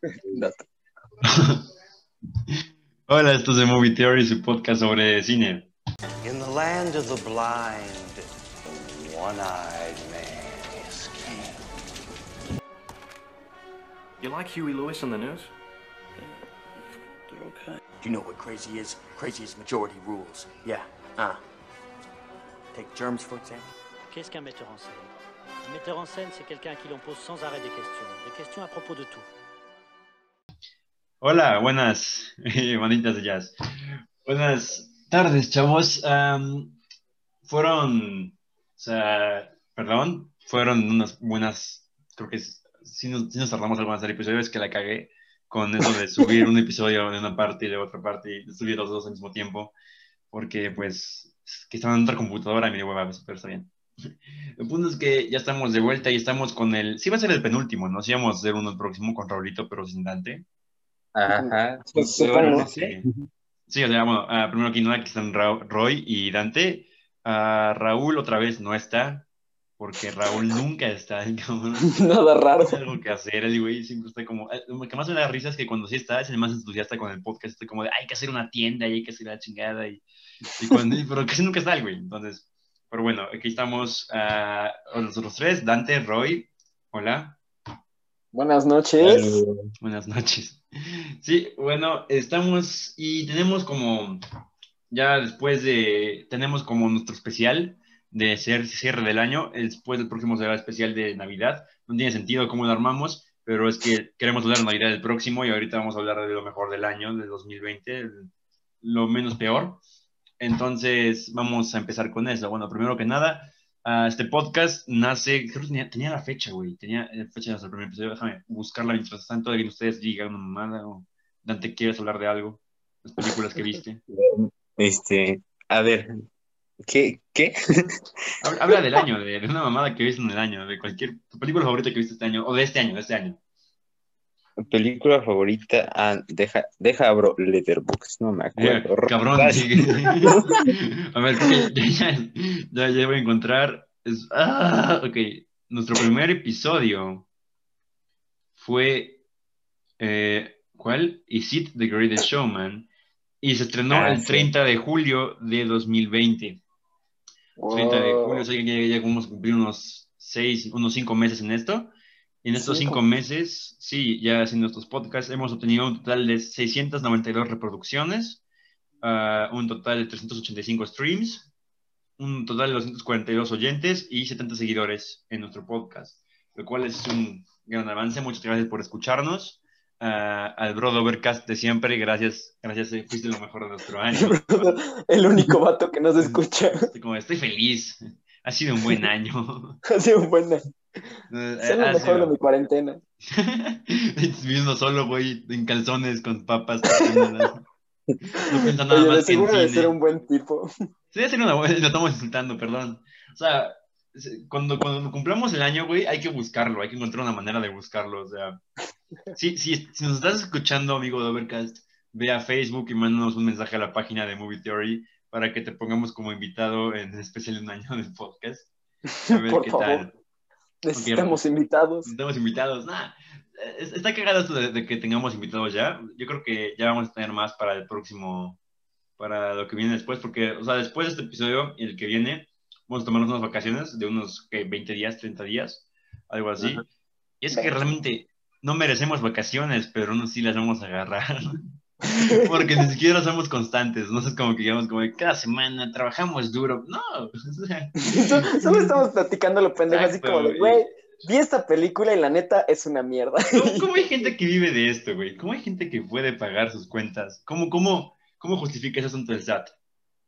Hola, esto es de Movie Theory, su podcast sobre cine. In the land of the blind, the one-eyed man is king. You like Huey Lewis on the news? They're okay. Do you know what crazy is? Crazy is majority rules. Yeah. Uh. Take germs, for example. Qu'est-ce qu'un metteur en scène? Un metteur en scène, c'est quelqu'un à qui l'on pose sans arrêt des questions. Des questions à propos de tout. Hola, buenas, bonitas de jazz. Buenas tardes, chavos. Am, fueron, o sea, perdón, fueron unas buenas, creo que si nos, sí nos tardamos algo más del episodio, es que la cagué con eso de subir un episodio de una parte y de otra parte y subir los dos al mismo tiempo, porque pues es que estaba en otra computadora y me dio hueva, pero está bien. El punto es que ya estamos de vuelta y estamos con el, sí va a ser el penúltimo, ¿no? Sí vamos a hacer uno el próximo con Raulito, pero sin Dante. Ajá. Pues, Pero supongo. no sé. Sí, o sea, bueno, ah, primero aquí nada, aquí están Ra- Roy y Dante. Ah, Raúl otra vez no está, porque Raúl nunca está. Nada raro. Algo que hacer, el güey siempre está como... eh, Lo que más me da risa es que cuando sí está, es el más entusiasta con el podcast, estoy como de, hay que hacer una tienda y hay que hacer la chingada, y, y cuando, pero casi nunca está el güey, entonces... Pero bueno, aquí estamos ah, nosotros tres, Dante, Roy, hola. Buenas noches. Buenas noches. Sí, bueno, estamos y tenemos como, ya después de, tenemos como nuestro especial de ser cierre del año, después del próximo será especial de Navidad. No tiene sentido cómo lo armamos, pero es que queremos hablar de Navidad del próximo y ahorita vamos a hablar de lo mejor del año, del 2020, el- lo menos peor. Entonces, vamos a empezar con eso. Bueno, primero que nada, ah, este podcast nace, creo que tenía, tenía la fecha, güey, tenía eh, fecha de nuestro primer episodio. Déjame buscarla mientras tanto, alguien de ustedes diga una mamada o Dante, ¿quieres hablar de algo? Las películas que viste. Este, a ver, ¿qué? ¿Qué? Habla, habla del año, de, de una mamada que viste en el año, de cualquier tu película favorita que viste este año, o de este año, de este año. Película favorita, ah, deja, deja abro Letterboxd, no me Eh, acuerdo. cabrón. A ver, ya, ya, ya voy a encontrar. Es- ah, ok, nuestro primer episodio fue. eh, ¿Cuál? Is It the Greatest Showman? Y se estrenó Ah, el sí. 30 de julio de 2020. 30 de julio, o sea, que ya, ya vamos a cumplir unos 6, unos 5 meses en esto. En estos Cinco. 5 meses, sí, ya haciendo estos podcasts, hemos obtenido un total de 692 reproducciones, ah, un total de 385 streams, un total de 242 oyentes y 70 seguidores en nuestro podcast, lo cual es un gran avance. Muchas gracias por escucharnos. Ah, al Broad Overcast de siempre, gracias, gracias, eh, fuiste lo mejor de nuestro año. El único vato que nos escucha. Estoy como, estoy feliz. Ha sido un buen año. Ha sido un buen. Es Eh, lo ha mejor de sido- mi cuarentena. Viviendo solo, güey, en calzones con papas. No piensa nada Oye, de más que en seguro de cine. ser un buen tipo. Sí, ser una buena, lo estamos insultando, perdón. O sea, se- cuando, cuando cumplamos el año, güey, hay que buscarlo, hay que encontrar una manera de buscarlo. O sea, sí, sí, si nos estás escuchando, amigo de Overcast, ve a Facebook y mándanos un mensaje a la página de Movie Theory para que te pongamos como invitado en especial un año del podcast. A ver Por qué favor. tal. Necesitamos invitados. Estamos invitados. Nah, es- está cagado esto de, de que tengamos invitados ya. Yo creo que ya vamos a tener más para el próximo, para lo que viene después, porque, o sea, después de este episodio y el que viene, vamos a tomarnos unas vacaciones de unos ¿qué? 20 días, 30 días, algo así. Ajá. Y es que realmente no merecemos vacaciones, pero aún así las vamos a agarrar. Porque ni siquiera somos constantes, no es como que digamos como de cada semana trabajamos duro. No, o sea, So- Solo estamos platicando lo pendejo, así como de, güey. güey, vi esta película y la neta es una mierda. ¿Cómo, cómo hay gente que vive de esto, güey? ¿Cómo hay gente que puede pagar sus cuentas? ¿Cómo, cómo, cómo justifica ese asunto del SAT?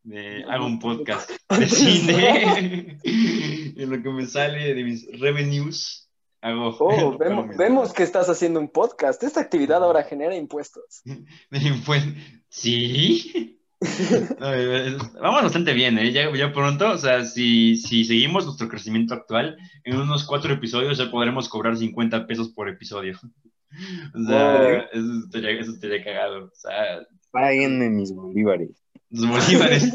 De, hago un podcast de cine. en lo que me sale de mis revenues, hago. Oh, vemos, que estás haciendo un podcast. Esta actividad ahora genera impuestos. Pues, sí. No, eh, Vamos bastante bien, ¿eh? Ya, ya pronto, o sea, si, si seguimos nuestro crecimiento actual, en unos cuatro episodios ya podremos cobrar 50 pesos por episodio. O sea, eso, estaría, eso estaría cagado. O sea, Páguenme mis bolívares. los bolívares.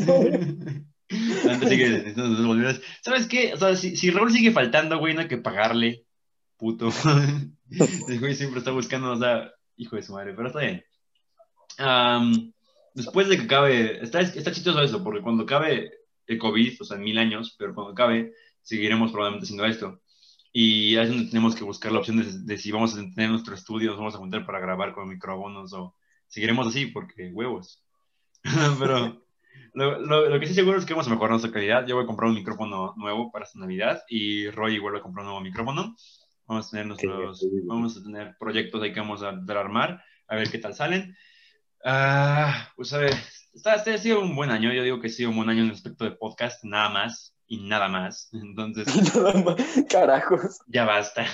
Antes los bolívares. ¿Sabes qué? O sea, si, si Raúl sigue faltando, güey, no hay que pagarle. Puto. El güey siempre está buscando, o sea, hijo de su madre, pero está bien. Am, después de que acabe, está, está chistoso eso, porque cuando acabe el COVID, o sea, en mil años, pero cuando acabe, seguiremos probablemente haciendo esto. Y ahí es donde tenemos que buscar la opción de, de si vamos a tener nuestro estudio, nos vamos a juntar para grabar con micrófonos o seguiremos así, porque huevos. pero lo, lo, lo que sí seguro es que vamos a mejorar nuestra calidad. Yo voy a comprar un micrófono nuevo para esta Navidad y Roy vuelve a comprar un nuevo micrófono. Vamos a tener nuestros, Sí, sí. vamos a tener proyectos ahí que vamos a, a armar, a ver qué tal salen. Ah, pues a ver, está, este ha sido un buen año. Yo digo que ha sido un buen año en respecto de podcast, nada más y nada más. Entonces. Carajos. ya basta.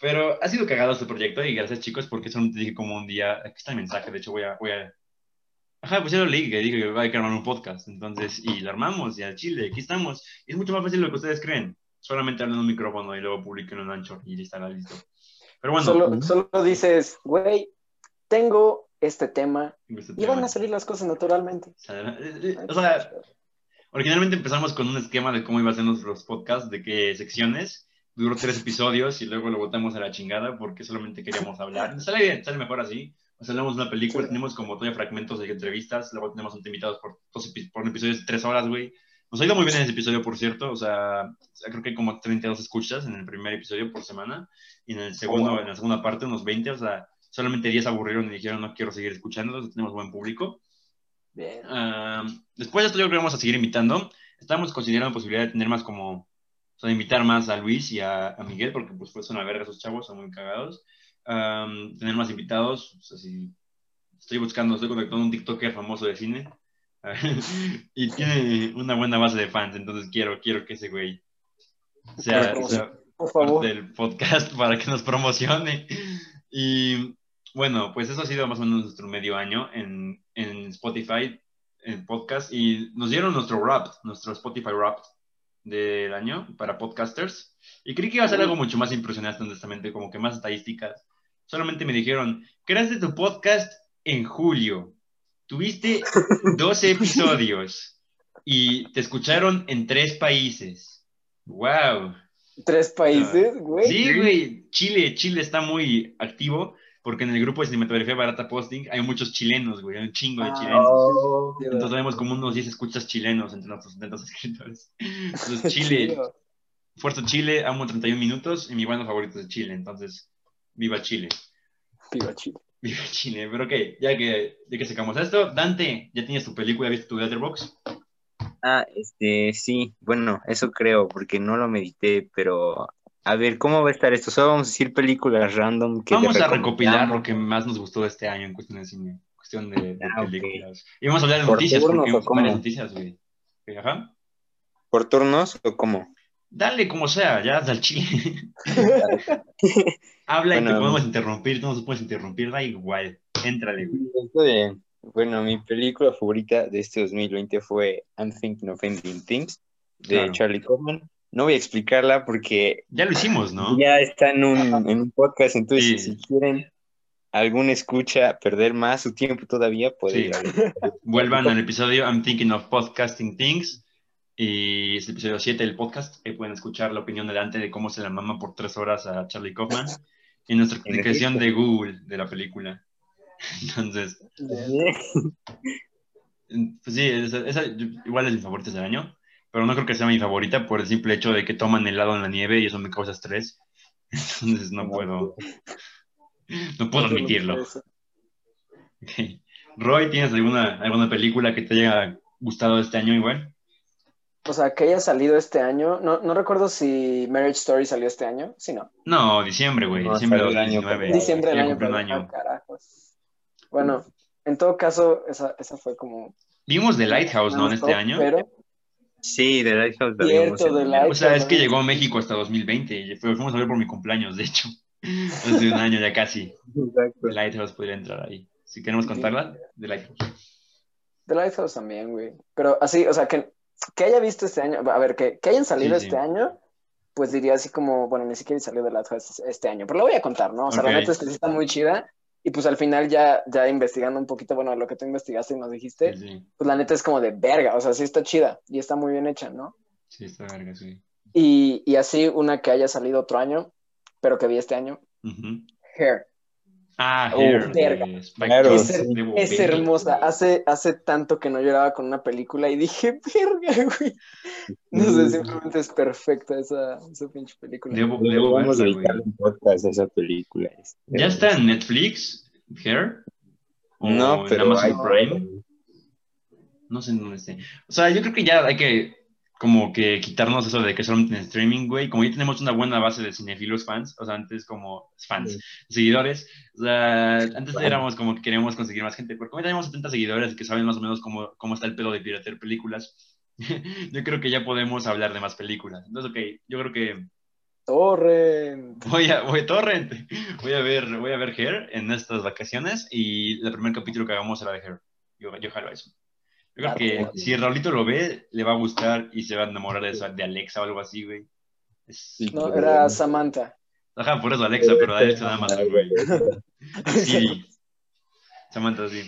Pero ha sido cagado este proyecto y gracias chicos porque solamente dije como un día, aquí está el mensaje, de hecho voy a, voy a... Ajá, pues ya lo leí, que dije que hay que armar un podcast, entonces, y lo armamos, y al chile, aquí estamos. Y es mucho más fácil de lo que ustedes creen. Solamente hablan en un micrófono y luego publiquen en un Anchor y estará listo. Pero bueno, Solo, solo dices, güey, tengo este tema este y van tema- a salir las cosas naturalmente. o sea, eh, eh, o sea, originalmente empezamos con un esquema de cómo iban a ser nuestros podcasts, de qué secciones. Duró tres episodios y luego lo botamos a la chingada porque solamente queríamos hablar. Sale bien, sale mejor así. O sea, hablamos de una película, Sí. tenemos como todavía fragmentos de entrevistas, luego tenemos invitados por, por episodios de tres horas, güey. Nos ha ido muy bien en ese episodio, por cierto. O sea, creo que hay como 32 escuchas en el primer episodio por semana. Y en el segundo, wow. en la segunda parte, unos 20. O sea, solamente 10 aburrieron y dijeron, no quiero seguir escuchándolos. Tenemos buen público. Bien. Ah, después de esto yo creo que vamos a seguir invitando. Estamos considerando la posibilidad de tener más como, o sea, de invitar más a Luis y a, a Miguel, porque pues, pues son una verga esos chavos, son muy cagados. Am, tener más invitados, o sea, si estoy buscando, estoy contactando a un TikToker famoso de cine. y tiene una buena base de fans, entonces quiero, quiero que ese güey sea, sea Por parte favor. del podcast para que nos promocione. Y bueno, pues eso ha sido más o menos nuestro medio año en, en Spotify, en podcast, y nos dieron nuestro Wrapped, nuestro Spotify Wrapped del año para podcasters. Y creí que iba a ser algo mucho más impresionante, honestamente, como que más estadísticas. Solamente me dijeron, creaste tu podcast en julio, tuviste 12 episodios y te escucharon en tres países. ¡Wow! Tres países, güey. Ah, Sí, güey. Chile, Chile está muy activo porque en el grupo de cinematografía barata posting hay muchos chilenos, güey. Hay un chingo de Ah, chilenos. Oh, Entonces tenemos como unos 10 escuchas chilenos entre nuestros 70 escritores. Entonces, Chile. Fuerza Chile, amo 31 minutos y mi banda favorita es Chile. Entonces, viva Chile. Viva Chile. Viva Chile. Pero ok, ya que, ya que sacamos esto, Dante, ¿ya tienes tu película? ¿Viste tu Letterboxd? Ah, este, sí, bueno, eso creo, porque no lo medité, pero a ver, ¿cómo va a estar esto? Solo vamos a decir películas random que Vamos a recopilar lo que más nos gustó de este año en cuestión de cine, en cuestión de, de Ah, películas. Y vamos a hablar de ¿Por noticias, turnos porque o cómo? varias noticias, güey. Ok, Ajá. ¿Por turnos o cómo? Dale como sea, ya hasta el chile. Habla y te Bueno. podemos interrumpir, no nos puedes interrumpir, da igual. Éntrale, güey. Está bien. Bueno, mi película favorita de este 2020 fue I'm Thinking of Ending Things de Claro. Charlie Kaufman. No voy a explicarla porque Ya lo hicimos, ¿no? ya está en un, en un podcast, entonces Sí. si quieren algún escucha perder más su tiempo todavía, puede Sí. Vuelvan al episodio I'm Thinking of Podcasting Things. Y es el episodio 7 del podcast. Ahí pueden escuchar la opinión de Dante de cómo se la mama por tres horas a Charlie Kaufman. Y nuestra En explicación de Google de la película. Entonces, pues sí, esa, esa igual es mi favorita del año. Pero no creo que sea mi favorita por el simple hecho de que toman helado en la nieve y eso me causa estrés. Entonces no puedo. No puedo admitirlo. Ok. Roy, ¿tienes alguna, alguna película que te haya gustado este año igual? O sea, que haya salido este año. No, no recuerdo si Marriage Story salió este año. Sí, no. No, diciembre, güey. No, diciembre de salió el año 2019. pasado. Diciembre del año un año. Ah, carajos. Bueno, en todo caso, esa, esa fue como. Vimos The Lighthouse, ¿no? En este año. Pero Sí, de Lighthouse vimos Cierto, The enero. Lighthouse. O sea, es que llegó a México hasta 2020. y fue- Fuimos a ver por mi cumpleaños, de hecho. Hace un año ya casi. Exacto. The Lighthouse podría entrar ahí. Si queremos contarla, The Lighthouse. The Lighthouse también, güey. Pero así, o sea, que, que haya visto este año. A ver, que, que hayan salido Sí, sí. este año. Pues diría así como, bueno, ni siquiera salió The Lighthouse este año. Pero lo voy a contar, ¿no? O sea, la neta es que sí está muy chida. Y pues al final ya, ya investigando un poquito, bueno, lo que tú investigaste y nos dijiste, Sí, sí. pues la neta es como de verga, o sea, sí está chida y está muy bien hecha, ¿no? Sí, está verga, sí. Y, y así una que haya salido otro año, pero que vi este año. Hair. Ah, Oh, Hair, de Spike Jonze, Es, hermosa. Hace, hace tanto que no lloraba con una película y dije, verga, güey. No sé, simplemente es perfecta esa, esa pinche película. Debo, debo Vamos a verla, güey. un podcast a esa película. ¿Ya está en Netflix, Hair? ¿O No, en pero Amazon hay Prime? No sé en dónde esté. O sea, yo creo que ya hay que como que quitarnos eso de que solamente en streaming, güey. Como ya tenemos una buena base de cinefilos fans, o sea, antes como fans, seguidores. O sea, antes Bueno. éramos como que queríamos conseguir más gente, porque como ya tenemos 70 seguidores que saben más o menos cómo, cómo está el pedo de piratear películas, yo creo que ya podemos hablar de más películas. Entonces, ok, yo creo que Torrent. Voy a, voy, Torrent. Voy a ver, voy a ver Hair en estas vacaciones y el primer capítulo que hagamos será de Hair. Yo, yo jalo eso. Yo creo que bueno. si Raulito lo ve, le va a gustar y se va a enamorar de, eso, de Alexa o algo así, güey. Sí. No, era Samantha. Ajá, por eso Alexa, pero a Alexa nada más, güey. Sí. Samantha, sí.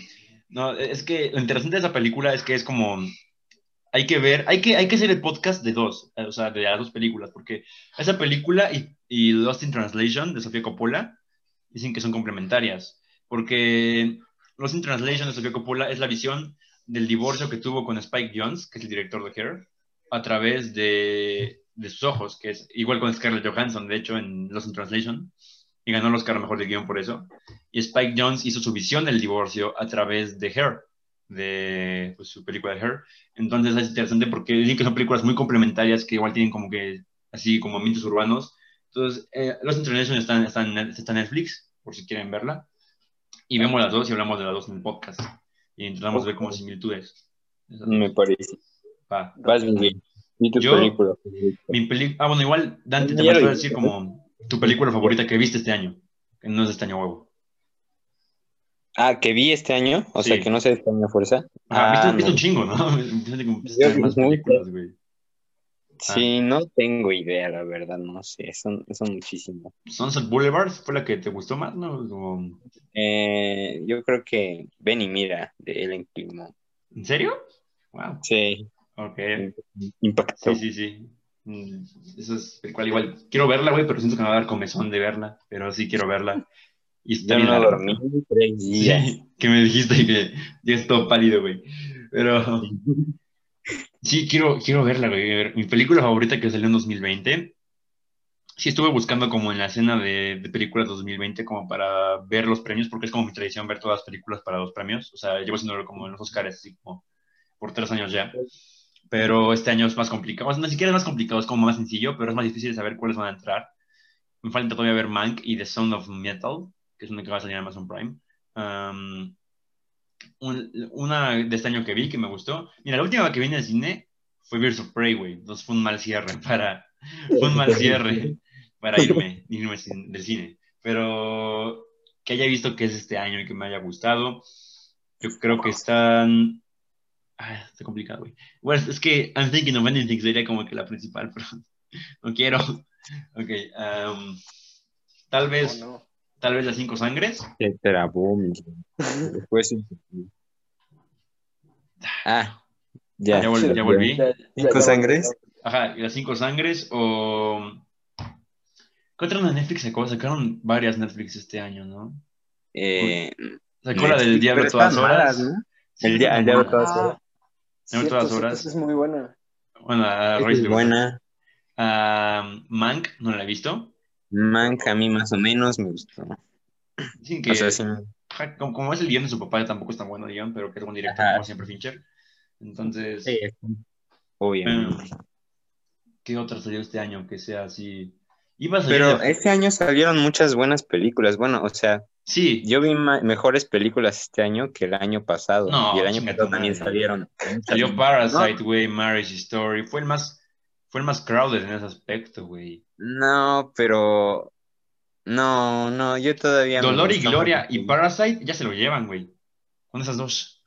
No, es que lo interesante de esa película es que es como. Hay que ver, hay que, hay que hacer el podcast de dos, o sea, de las dos películas, porque esa película y, y Lost in Translation de Sofía Coppola dicen que son complementarias, porque Lost in Translation de Sofía Coppola es la visión del divorcio que tuvo con Spike Jones, que es el director de Hair, a través de, de sus ojos, que es igual con Scarlett Johansson, de hecho, en Lost in Translation, y ganó el Oscar Mejor de Guión por eso y Spike Jones hizo su visión del divorcio a través de Hair, de pues, su película de Hair. Entonces es interesante porque dicen que son películas muy complementarias que igual tienen como que, así como ambientes urbanos. Entonces, eh, Los International están, están, está en Netflix, por si quieren verla. Y vemos las dos y hablamos de las dos en el podcast. Y intentamos ver como similitudes. Me parece. Va. Vas bien. ¿Y tu Yo- película? Mi peli- ah, bueno, igual, Dante, te vas a decir como tu película favorita que viste este año. Que no es de este año huevo. Ah, que vi este año, o sea que no sé de mi fuerza. Ah, viste, Ah, viste no. un chingo, ¿no? Yo más películas, güey. Sí, no tengo idea, la verdad, no sé, son, son muchísimos. Sunset Boulevard fue la que te gustó más, ¿no? Como- Eh, yo creo que Ven y Mira, de Ellen Climont. ¿En serio? Wow. Sí, Ok. impactó. Sí, sí, sí. Mm, Eso es el cual igual quiero verla, güey, pero siento que me va a dar comezón de verla. Pero sí quiero verla. Y está no dormí tres días. Sí, que me dijiste que ya es todo pálido, güey. Pero sí, quiero, quiero verla, güey. Mi película favorita que salió en 2020. Sí, estuve buscando como en la escena de, de películas 2020 como para ver los premios, porque es como mi tradición ver todas las películas para los premios. O sea, llevo haciéndolo como en los Oscars, así como por tres años ya. Pero este año es más complicado. O sea, ni siquiera es más complicado, es como más sencillo, pero es más difícil saber cuáles van a entrar. Me falta todavía ver Mank y The Sound of Metal, que es una que va a salir en Amazon Prime. Um, un- una de este año que vi que me gustó. Mira, la última que vi en el cine fue Birds of Prey, güey. Entonces fue un mal cierre para. Fue un mal cierre para irme, irme sin- del cine. Pero que haya visto que es este año y que me haya gustado. Yo creo que están. Ah, está complicado, güey. Bueno, es que I'm thinking of anything sería como que la principal, pero no quiero. Ok. um, tal vez. Oh, no. Tal vez las cinco sangres. Se trabó, mi- Después. Ah, ya. Ya, vol- ya volví. Ya- ya- ¿Cinco sangres? Ajá, y las cinco sangres o... ¿Qué otra de Netflix sacó? Sacaron varias Netflix este año, ¿no? Eh, Sacó la del Diablo todas horas. malas, ¿no? Sí, El dia- el Diablo todas horas. Diablo todas horas. esa es muy buena. Bueno, a Es Royce gusta. buena. Ah, Mank, no la he visto. Mank a mí más o menos me gustó. Que, O sea, sí. como, como es el guion de su papá, tampoco es tan bueno el guion, pero que es buen director, Ajá. como siempre Fincher. Entonces, Sí, obviamente. ¿qué otra salió este año que sea así? Iba a salir Pero de- este año salieron muchas buenas películas. Bueno, o sea, Sí, yo vi mejores películas este año que el año pasado. No, y el año pasado también salieron. Salió Parasite, güey, Marriage Story. Fue el más, fue el más crowded en ese aspecto, güey. No, pero. No, no, yo todavía. Dolor y Gloria y Parasite ya se lo llevan, güey. Con esas dos.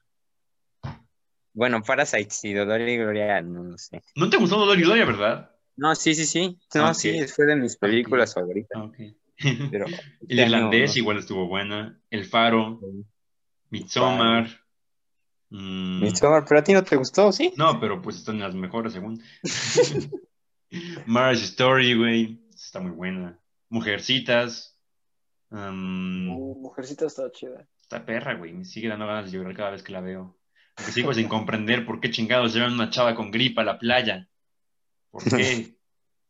Bueno, Parasite, sí, Dolor y Gloria, no lo sé. ¿No te gustó Dolor y Gloria, verdad? No, sí, sí, sí. No, Ok. sí, fue de mis películas favoritas. Ah, Ok. Pero El este irlandés no. igual estuvo buena. El Faro. Midsommar. Mm, Midsommar, pero a ti no te gustó, ¿sí? No, pero pues están en las mejores, según. Marriage Story, güey. Está muy buena. Mujercitas. Um, Uh, Mujercita estaba chida. esta perra, güey, me sigue dando ganas de llorar cada vez que la veo. Porque sigo sin comprender por qué chingados llevan una chava con gripa a la playa. ¿Por qué?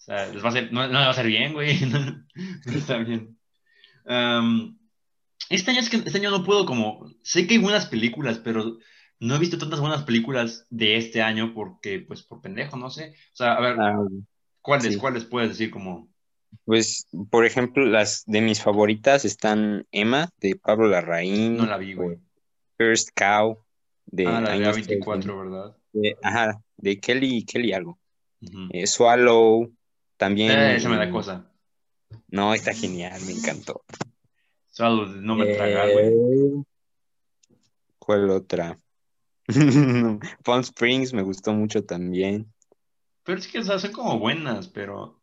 O sea, les va a hacer, no, no le va a hacer bien, güey. No, está bien. Um, este año es que este año no puedo como, sé que hay buenas películas, pero no he visto tantas buenas películas de este año porque, pues, por pendejo, no sé. O sea, a ver, Ah, ¿cuáles, sí. cuáles puedes decir como? pues, por ejemplo, las de mis favoritas están Emma, de Pablo Larraín, No la vi, güey. First Cow, de Ah, la de años A24, ¿verdad? de- ajá, de Kelly, Kelly algo. Ujú. Eh, Swallow, también. Eh, esa me da eh, cosa. No, está genial, me encantó. Solo no me tragar, güey. Eh, ¿Cuál otra? Palm Springs me gustó mucho también. Pero es que, sea, son como buenas, pero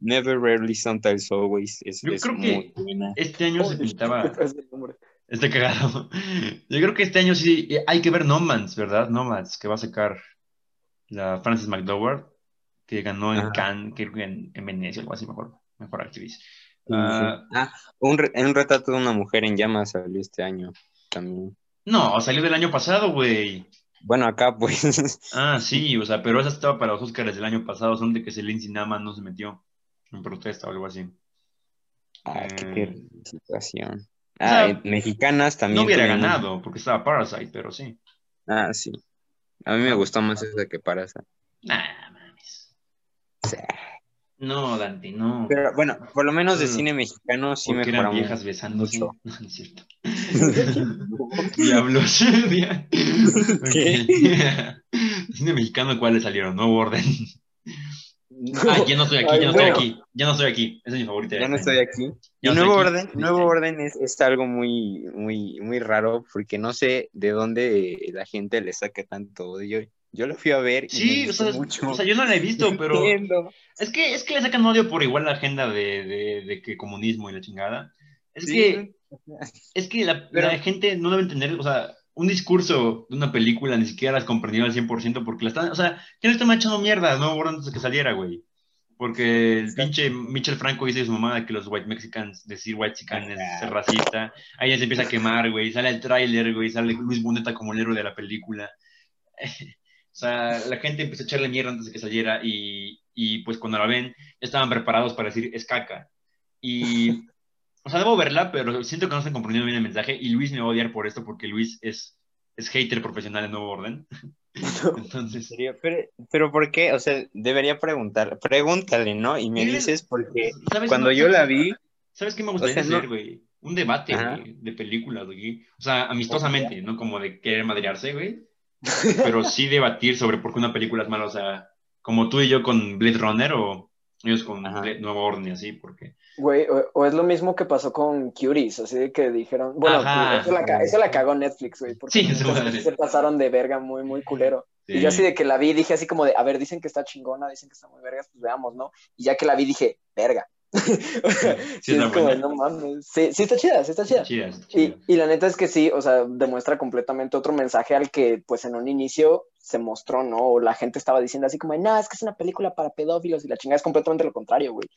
Never, Rarely, Sometimes, Always es, Yo es creo que- buena. este año se pintaba. Está cagado. Yo creo que este año sí eh, hay que ver Nomads, ¿verdad? Nomads, que va a sacar la Frances McDowell, que ganó en Ajá. Cannes, creo que en, en Venecia, algo así, mejor, mejor actriz. Ah, sí. Ah, un, re- un retrato de una mujer en llamas salió este año también. No, salió del año pasado, güey. Bueno, acá pues. Ah, sí, o sea, pero esa estaba para los Oscars del año pasado, son de que Celine Nama no se metió en protesta o algo así. Ah, qué Eh, situación. o sea, Ah, mexicanas también. No hubiera ganado, porque estaba Parasite, pero sí. Ah, sí. A mí me gustó más esa que Parasa. Nah, mames. O sea, No, Dante, no. Pero bueno, por lo menos de Mm. cine mexicano sí Porque eran viejas besándose. mucho. No, no es cierto. Diablos. Dia- ¿Qué? Cine mexicano, ¿cuáles salieron? Nuevo orden. Ah, ya no estoy aquí, Ay, ya no estoy no. aquí. Ya no estoy aquí. Esa es mi favorita. Ya no este estoy aquí. Y no Nuevo aquí. Orden, Nuevo Orden es, es algo muy, muy, muy raro porque no sé de dónde la gente le saca tanto odio. Yo lo fui a ver y Sí, o sea, mucho. o sea, yo no la he visto, pero entiendo. es que, es que le sacan odio por igual la agenda de, de, de que comunismo y la chingada. Es Sí, que Es que la, Pero- la gente no debe entender, o sea, un discurso de una película ni siquiera las comprendió al 100% porque la están, o sea, que no están echando mierda, no Born antes de que saliera, güey. Porque el pinche Michel Franco dice de su mamá que los white mexicans, decir white chican es ser racista. Ahí ya se empieza a quemar, güey. Sale el tráiler, güey. Sale Luis Boneta como el héroe de la película. O sea, la gente empezó a echarle mierda antes de que saliera y, y pues cuando la ven, ya estaban preparados para decir es caca. Y, o sea, debo verla, pero siento que no están comprendiendo bien el mensaje y Luis me va a odiar por esto porque Luis es, es hater profesional en Nuevo Orden. ¿En Entonces, serio? Pero, pero ¿por qué? O sea, debería preguntar. Pregúntale, ¿no? Y me dices porque ¿sabes? cuando No, yo la ¿sabes- vi, ¿Sabes qué me gustaría O sea, no- hacer, güey? Un debate, güey, de películas, güey. O sea, amistosamente, no como de querer madrearse, güey. Pero sí debatir sobre por qué una película es mala. O sea, como tú y yo con Blade Runner o ellos con. Blade- Nueva Orden y así, porque... Güey, o, o es lo mismo que pasó con Cuties, así de que dijeron, bueno, Ajá. eso la, ca- eso la cagó Netflix, güey, porque Sí, madre. se pasaron de verga muy, muy culero. Y yo así de que la vi, dije así como de, a ver, dicen que está chingona, dicen que está muy vergas, pues veamos, ¿no? Y ya que la vi, dije, verga. O sea, Sí, es como, no mames. Sí, sí está chida, sí está chida. Chida, está Y, chida. y la neta es que sí, o sea, demuestra completamente otro mensaje al que, pues, en un inicio se mostró, ¿no? O la gente estaba diciendo así como, no, es que es una película para pedófilos y la chingada es completamente lo contrario, güey.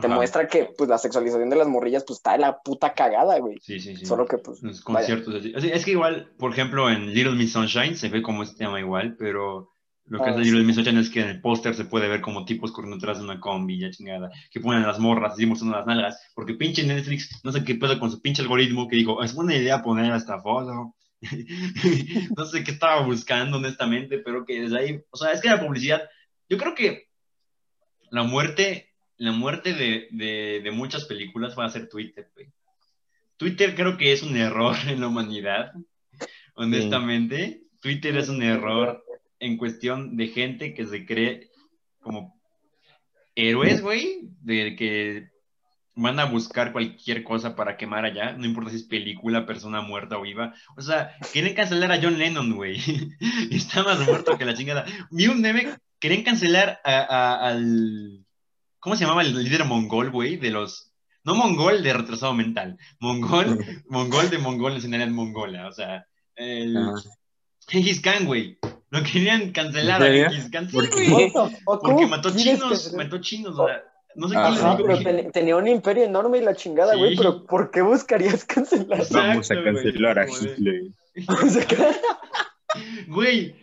Te muestra que, pues, la sexualización de las morrillas, pues, está de la puta cagada, güey. Sí, sí, sí. Solo que, pues, Los conciertos. Así, Es que igual, por ejemplo, en Little Miss Sunshine se ve como este tema igual, pero lo que Ah, hace sí. Miss Sunshine es que en el póster se puede ver como tipos corriendo atrás de una combi, ya chingada, que ponen las morras así mostrando las nalgas, porque pinche Netflix, no sé qué pedo con su pinche algoritmo que dijo, es buena idea poner esta foto. no sé qué estaba buscando, honestamente, pero que desde ahí, o sea, es que la publicidad, yo creo que la muerte, la muerte de, de, de muchas películas va a ser Twitter, güey. Twitter creo que es un error en la humanidad, honestamente. Twitter es un error en cuestión de gente que se cree como héroes, güey, de que van a buscar cualquier cosa para quemar allá, no importa si es película, persona muerta o viva. O sea, quieren cancelar a John Lennon, güey. Está más muerto que la chingada. Vi un meme, quieren cancelar a- a- al... ¿Cómo se llamaba el líder mongol, güey? De los... No mongol de retrasado mental, mongol, mongol de mongol nacionalidad mongola, o sea, el... Gengis Khan, güey. Lo querían cancelar ¿En a ¿Por güey. Porque ¿Cómo mató chinos, que- mató chinos. o sea, no sé le Ajá, dijo pero ten- tenía un imperio enorme y la chingada, güey, Sí. pero ¿por qué buscarías cancelar? Vamos a cancelar a como de- Hitler. Güey,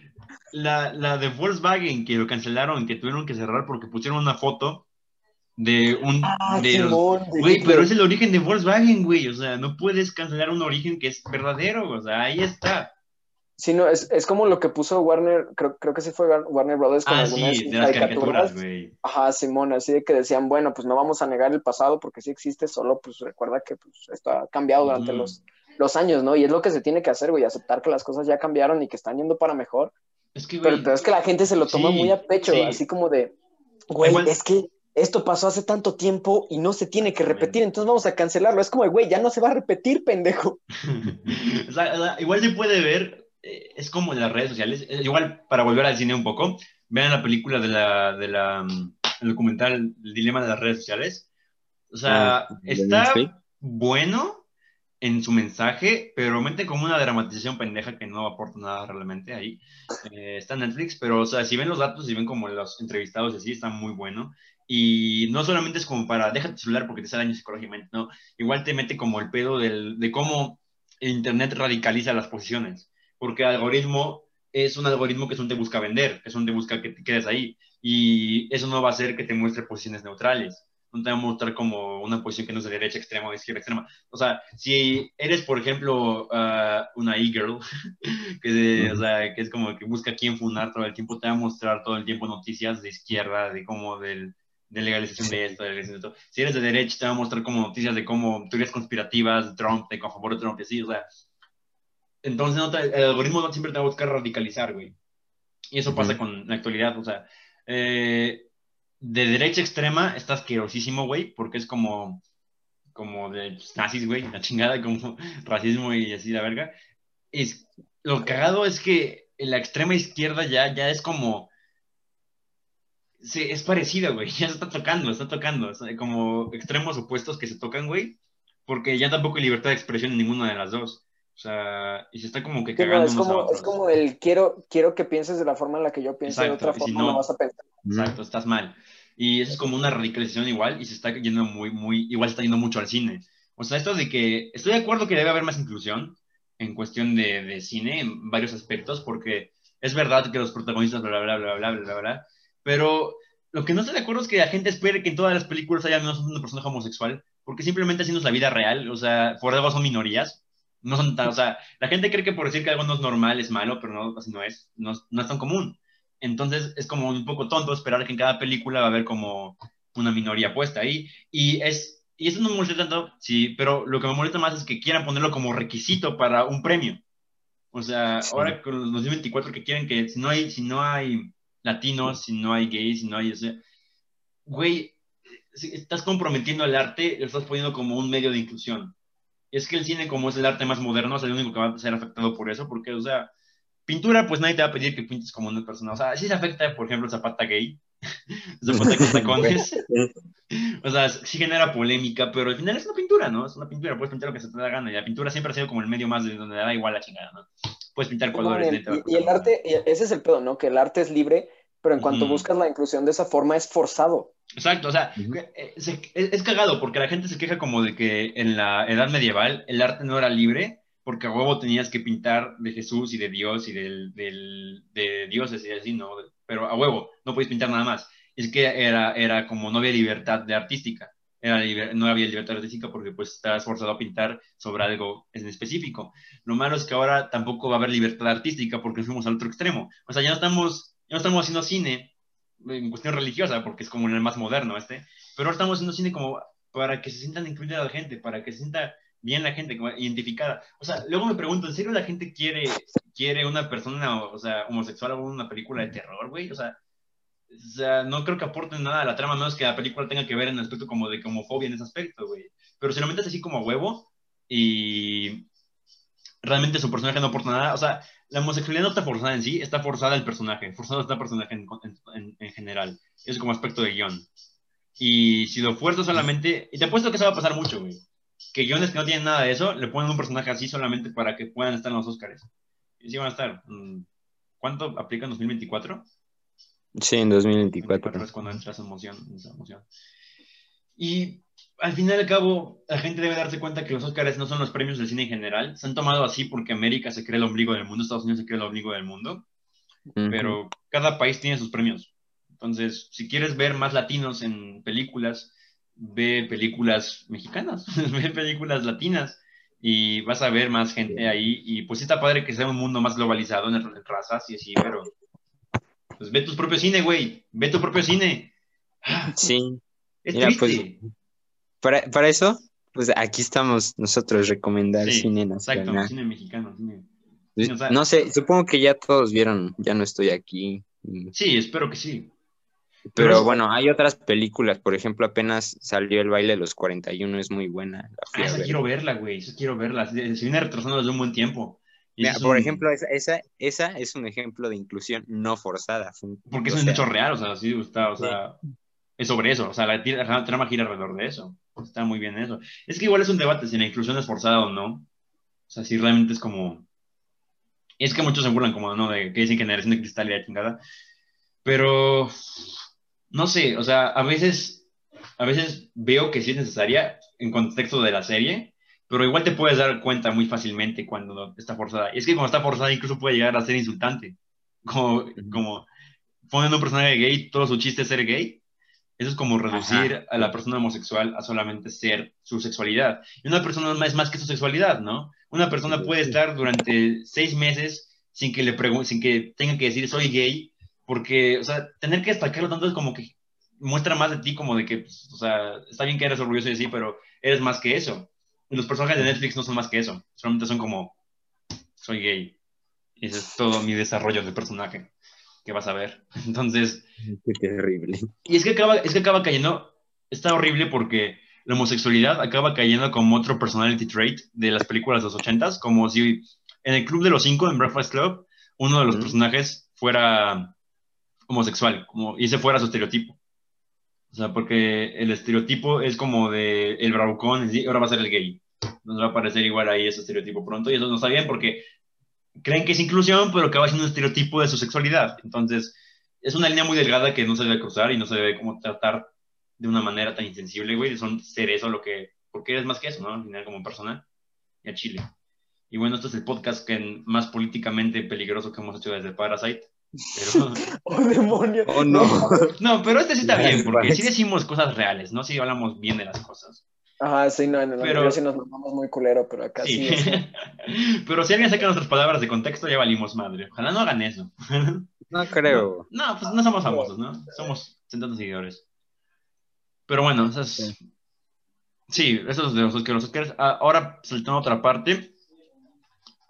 la, la de Volkswagen que lo cancelaron, que tuvieron que cerrar porque pusieron una foto de un... Ah, de los- Güey, pero es el origen de Volkswagen, güey. O sea, no puedes cancelar un origen que es verdadero. O sea, ahí está. Sí, no, es, es como lo que puso Warner, creo, creo que sí fue Warner Brothers con Ah, algunas sí, de las caricaturas. Ajá, Simón, así de que decían, bueno, pues no vamos a negar el pasado porque sí existe, solo pues recuerda que pues esto ha cambiado durante Ujú. los, los años, ¿no? Y es lo que se tiene que hacer, güey, aceptar que las cosas ya cambiaron y que están yendo para mejor. Es que, Pero, güey. pero es que la gente se lo toma Sí, muy a pecho, sí. así como de, güey, Igual- es que esto pasó hace tanto tiempo y no se tiene que repetir, entonces vamos a cancelarlo. Es como, güey, ya no se va a repetir, pendejo. o sea, igual se puede ver, es como en las redes sociales, eh, igual para volver al cine un poco, vean la película de la, de la, mm, el documental El dilema de las redes sociales. O sea, Ah, está bueno en su mensaje, pero mete como una dramatización pendeja que no aporta nada realmente ahí. Eh, está en Netflix, pero o sea, si ven los datos, si ven como los entrevistados y así, está muy bueno. Y no solamente es como para, déjate celular porque te hace daño psicológicamente, no. Igual te mete como el pedo del, de cómo Internet radicaliza las posiciones. Porque el algoritmo es un algoritmo que es un te busca vender, que es un te busca que te quedes ahí. Y eso no va a hacer que te muestre posiciones neutrales. No te va a mostrar como una posición que no es de derecha extrema o de izquierda extrema. O sea, si eres, por ejemplo, ah, una e-girl, que, de- o sea, que es como que busca quién funar todo el tiempo, te va a mostrar todo el tiempo noticias de izquierda, de cómo del, de legalización de esto, de legalización de esto. Si eres de derecha, te va a mostrar como noticias de cómo teorías conspirativas Trump, de a favor de Trump, y así, o sea. Entonces, no te- el algoritmo no siempre te va a buscar radicalizar, güey. Y eso pasa Ujú. con la actualidad, o sea. eh, de derecha extrema está asquerosísimo, güey, porque es como, como de nazis, güey, la chingada, como racismo y así la verga. Es, lo cagado es que la extrema izquierda ya, ya es como, sí, es parecida, güey, ya se está tocando, está tocando, como extremos opuestos que se tocan, güey, porque ya tampoco hay libertad de expresión en ninguna de las dos. O sea, y se está como que Sí, no, cagando es, como, es como el quiero, quiero que pienses de la forma en la que yo pienso, de Exacto, otra y si forma no- no vas a pensar. Exacto, estás mal. Y eso es como una radicalización igual y se está yendo muy, muy, igual se está yendo mucho al cine. O sea, esto de que estoy de acuerdo que debe haber más inclusión en cuestión de, de cine en varios aspectos, porque es verdad que los protagonistas, bla, bla, bla, bla, bla, bla, bla, pero lo que no estoy de acuerdo es que la gente espere que en todas las películas haya al menos un personaje homosexual, porque simplemente así no es la vida real, o sea, por algo son minorías. No son tan, o sea, la gente cree que por decir que algo no es normal es malo, pero no, así no es, no, no es tan común. Entonces es como un poco tonto esperar que en cada película va a haber como una minoría puesta ahí. Y es y eso no me molesta tanto, sí, pero lo que me molesta más es que quieran ponerlo como requisito para un premio. O sea, Sí. ahora con los 2024 que quieren que si no hay, si no hay latinos, si no hay gays, si no hay, o sea, güey, si estás comprometiendo el arte, lo estás poniendo como un medio de inclusión. Y es que el cine, como es el arte más moderno, es el único que va a ser afectado por eso, porque, o sea, pintura, pues nadie te va a pedir que pintes como una persona. O sea, sí se afecta, por ejemplo, el Zapata gay, el Zapata con tacones. O sea, sí genera polémica, pero al final es una pintura, ¿no? Es una pintura, puedes pintar lo que se te da gana. Y la pintura siempre ha sido como el medio más de donde da igual la chingada, ¿no? Puedes pintar colores. Y, a y el acusar, ¿no? arte, y ese es el pedo, ¿no? Que el arte es libre, pero en cuanto Ujú. buscas la inclusión de esa forma es forzado. Exacto, o sea, eh, es, es cagado porque la gente se queja como de que en la edad medieval el arte no era libre porque a huevo tenías que pintar de Jesús y de Dios y del, del- de dioses y así, ¿no? Pero a huevo, no podías pintar nada más. Es que era, era como no había libertad de artística, era liber- no había libertad artística porque pues estabas forzado a pintar sobre algo en específico. Lo malo es que ahora tampoco va a haber libertad artística porque fuimos al otro extremo. O sea, ya no estamos, ya no estamos haciendo cine en cuestión religiosa, porque es como el más moderno este, pero ahora estamos haciendo cine como para que se sientan incluida la gente, para que se sienta bien la gente, como identificada. O sea, luego me pregunto, ¿en serio la gente quiere, quiere una persona, o sea, homosexual o una película de terror, güey? O sea, o sea, no creo que aporten nada a la trama, menos que la película tenga que ver en el aspecto como de homofobia en ese aspecto, güey. Pero si lo metes así como a huevo y realmente su personaje no aporta nada, o sea, la homosexualidad no está forzada en sí, está forzada el personaje, forzado está el personaje en, en- en general. Es como aspecto de guion. Y si lo fuerzas solamente, y te apuesto que eso va a pasar mucho, güey. Que guiones que no tienen nada de eso, le ponen un personaje así solamente para que puedan estar en los Oscars. Y sí van a estar. mm, ¿Cuánto aplica en 2024? Sí, en 2024. es cuando entras en emoción, esa emoción. Y al final y al cabo, la gente debe darse cuenta que los Oscars no son los premios del cine en general. Se han tomado así porque América se cree el ombligo del mundo, Estados Unidos se cree el ombligo del mundo, pero cada país tiene sus premios. Entonces, si quieres ver más latinos en películas, ve películas mexicanas, ve películas latinas y vas a ver más gente ahí. Y pues está padre que sea un mundo más globalizado en, en razas y así, pero pues ve tus propios cine, güey, ve tu propio cine. Ah, Sí, Es Mira, pues, triste. Para, para eso, pues aquí estamos nosotros recomendar Sí, cine Exacto, nacional. cine mexicano. cine- o sea- no sé, supongo que ya todos vieron, ya no estoy aquí. Sí, espero que sí. Pero Pero- bueno, hay otras películas, por ejemplo, apenas salió El baile de los 41, es muy buena. la Ah, esa ver. quiero verla, güey. Esa quiero verla. Se viene retrasando desde un buen tiempo. Mira, por un- ejemplo, esa, esa, esa es un ejemplo de inclusión no forzada. Porque es un hecho real, o sea, sí, está, o sea, es sobre eso. O sea, la, la trama gira alrededor de eso. Está muy bien eso. Es que igual es un debate si la inclusión es forzada o no. O sea, si realmente es como. Es que muchos se burlan, como, ¿no? De que dicen generación de cristal y la chingada. Pero. No sé, o sea, a veces. A veces veo que sí es necesaria en contexto de la serie, pero igual te puedes dar cuenta muy fácilmente cuando está forzada. Y es que cuando está forzada incluso puede llegar a ser insultante. Como, como ponen un personaje gay, todo su chiste es ser gay. Eso es como reducir Ajá. a la persona homosexual a solamente ser su sexualidad. Y una persona es más que su sexualidad, ¿no? Una persona puede estar durante seis meses sin que le sin que tenga que decir soy gay, porque, o sea, tener que destacarlo tanto es como que muestra más de ti como de que, pues, o sea, está bien que eres orgulloso de sí, pero eres más que eso. Y los personajes de Netflix no son más que eso, solamente son como soy gay. Y ese es todo mi desarrollo de personaje que vas a ver. Entonces, Qué terrible. y es que acaba, es que acaba cayendo, está horrible porque la homosexualidad acaba cayendo como otro personality trait de las películas de los ochentas, como si en el Club de los Cinco, en Breakfast Club, uno de los Ujú. personajes fuera homosexual, como, y ese fuera su estereotipo. O sea, porque el estereotipo es como de el bravucón, y ahora va a ser el gay. Nos va a parecer igual ahí ese estereotipo pronto, y eso no está bien porque creen que es inclusión, pero acaba siendo un estereotipo de su sexualidad. Entonces, es una línea muy delgada que no se debe cruzar y no se debe como tratar de una manera tan insensible, güey. Son ser eso lo que, porque eres más que eso, ¿no? Al final como persona y a Chile. Y bueno, este es el podcast que más políticamente peligroso que hemos hecho desde Parasite. Pero, ¡Oh, demonio! Oh, no. no, pero este sí está bien, porque sí decimos cosas reales, ¿no? Sí hablamos bien de las cosas. Ajá, sí, no, en el Pero- anterior sí nos mamamos muy culero, pero acá sí. Sí. es- pero si alguien saca nuestras palabras de contexto, ya valimos madre. Ojalá no hagan eso. No creo. No, pues no somos famosos, ¿no? Somos 70 seguidores. Pero bueno, esas... Sí, eso es de los Oscars. Los Oscars. Ah, Ahora, saltando a otra parte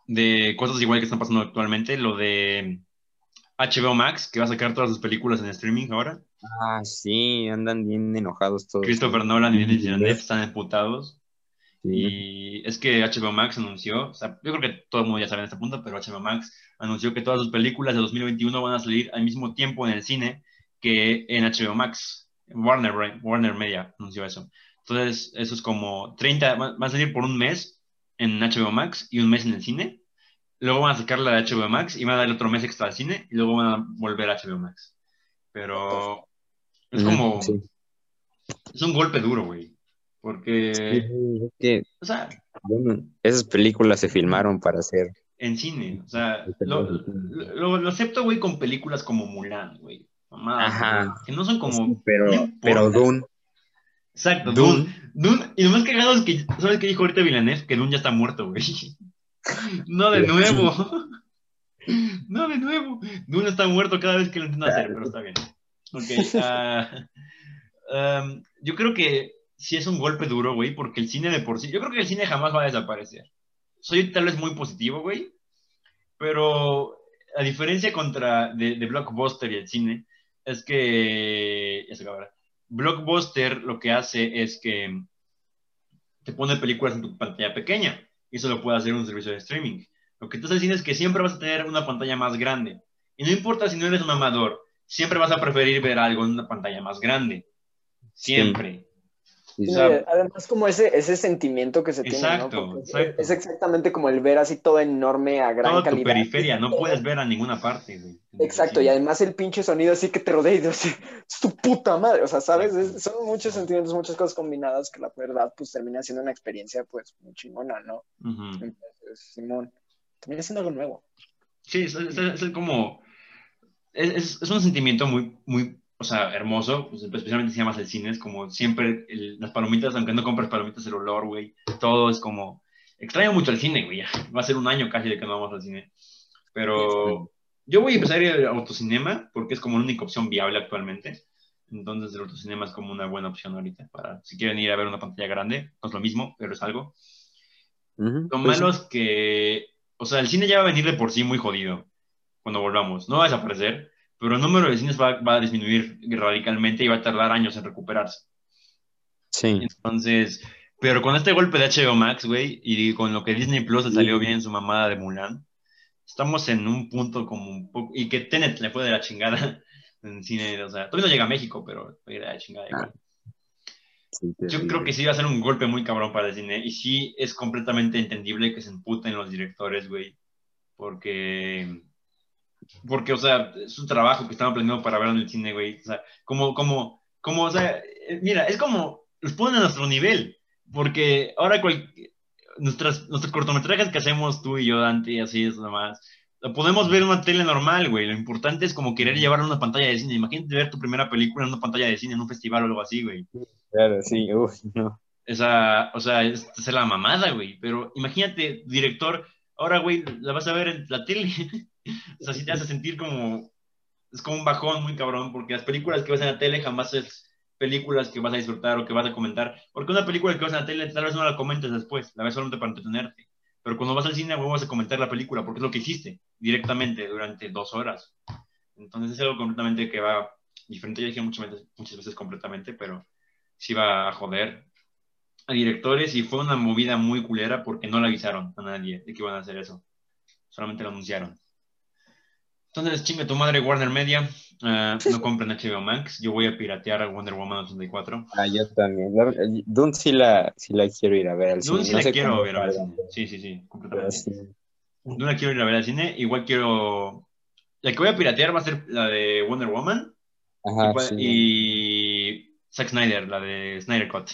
de cosas igual que están pasando actualmente, lo de HBO Max, que va a sacar todas sus películas en streaming ahora. Ah, sí, andan bien enojados todos. Christopher Nolan y Denis Villeneuve están emputados. Sí. Y es que HBO Max anunció, o sea, yo creo que todo el mundo ya sabe en este punto, pero HBO Max anunció que todas sus películas de 2021 van a salir al mismo tiempo en el cine que en HBO Max. Warner, Warner Media anunció eso. Entonces, eso es como 30, va va a salir por un mes en HBO Max y un mes en el cine. Luego van a sacar la de HBO Max y van a dar otro mes extra al cine y luego van a volver a HBO Max. Pero es como, sí. es un golpe duro, güey. Porque, Sí, es que, o sea, bueno, esas películas se filmaron para hacer. en cine. O sea, lo, lo, lo acepto, güey, con películas como Mulan, güey. Ajá. güey, Que no son como. Sí, pero, no pero Dune. Exacto, Dune. Dune. Dune. Y lo más cagado es que, ¿sabes qué dijo ahorita Villeneuve? Que Dune ya está muerto, güey. No de nuevo. No de nuevo. Dune está muerto cada vez que lo intenta hacer, pero está bien. Ok. ah, um, yo creo que sí es un golpe duro, güey, porque el cine de por sí. Yo creo que el cine jamás va a desaparecer. Soy tal vez muy positivo, güey, pero a diferencia contra de, de Blockbuster y el cine, es que. Ya se acaba. Blockbuster lo que hace es que te pone películas en tu pantalla pequeña y eso lo puede hacer un servicio de streaming. Lo que tú estás diciendo es que siempre vas a tener una pantalla más grande. Y no importa si no eres un amador, siempre vas a preferir ver algo en una pantalla más grande. Siempre. Sí, Sí, además como ese, ese sentimiento que se tiene, Exacto, ¿no? Porque es- exacto. Es exactamente como el ver así todo enorme a gran Toda tu calidad. periferia, no puedes ver a ninguna parte, güey. Exacto, y además el pinche sonido así que te rodea y dices, es tu puta madre, o sea, ¿sabes? Es- son muchos sentimientos, muchas cosas combinadas que la verdad pues termina siendo una experiencia pues muy chingona, ¿no? Ujú. Entonces, Simón, termina siendo algo nuevo. Sí, es, es- es como. Es, es- un sentimiento muy, muy, o sea, hermoso, pues, especialmente si llamas el cine, es como siempre el- las palomitas, aunque no compres palomitas, el olor, güey, todo es como. Extraño mucho el cine, güey. Va a ser un año casi de que no vamos al cine. Pero yo voy a empezar a ir al autocinema porque es como la única opción viable actualmente. Entonces el autocinema es como una buena opción ahorita para si quieren ir a ver una pantalla grande, no es lo mismo, pero es algo. Ujú, Lo pues, malo es que, o sea, el cine ya va a venir de por sí muy jodido cuando volvamos. No va a desaparecer, pero el número de cines va, va a disminuir radicalmente y va a tardar años en recuperarse. Sí, Entonces, pero con este golpe de HBO Max, güey, y con lo que Disney Plus le salió bien en su mamada de Mulan, estamos en un punto como un poco, y que Tenet le fue de la chingada en cine, o sea, todavía no llega a México, pero fue de la chingada igual. Sí, Yo creo que sí va a ser un golpe muy cabrón para el cine. Y sí es completamente entendible que se emputen los directores, güey. Porque. Porque, o sea, es un trabajo que estaban planeando para ver en el cine, güey. O sea, como, como, como, o sea, eh, mira, es como. Los ponen a nuestro nivel. Porque ahora cual- nuestras, nuestros cortometrajes que hacemos tú y yo, Dante, y así es nomás. Lo podemos ver en una tele normal, güey. Lo importante es como querer llevarlo a una pantalla de cine. Imagínate ver tu primera película en una pantalla de cine, en un festival o algo así, güey. Claro, sí, uy, no. Esa, o sea, es, es la mamada, güey. Pero imagínate, director, ahora, güey, la vas a ver en la tele. o sea, sí te hace sentir como. Es como un bajón muy cabrón, porque las películas que ves en la tele jamás es películas que vas a disfrutar o que vas a comentar. Porque una película que ves en la tele tal vez no la comentes después, la ves solamente para entretenerte. Pero cuando vas al cine, güey, vas a comentar la película, porque es lo que hiciste directamente durante dos horas. Entonces es algo completamente que va diferente. Ya dije muchas veces, muchas veces completamente, pero sí va a joder a directores y fue una movida muy culera porque no le avisaron a nadie de que iban a hacer eso. Solamente lo anunciaron. Entonces, chinga tu madre Warner Media. Eh, no compren HBO Max. Yo voy a piratear a Wonder Woman 84. Ah, yo también. La- Dune sí la, sí la quiero ir a ver al cine. Dune sí No la sé quiero ver al cine. Sí, sí, sí, completamente. sí. Dune la quiero ir a ver al cine. Igual quiero. La que voy a piratear va a ser la de Wonder Woman Ajá, y, sí. y Zack Snyder, la de Snyder Cut.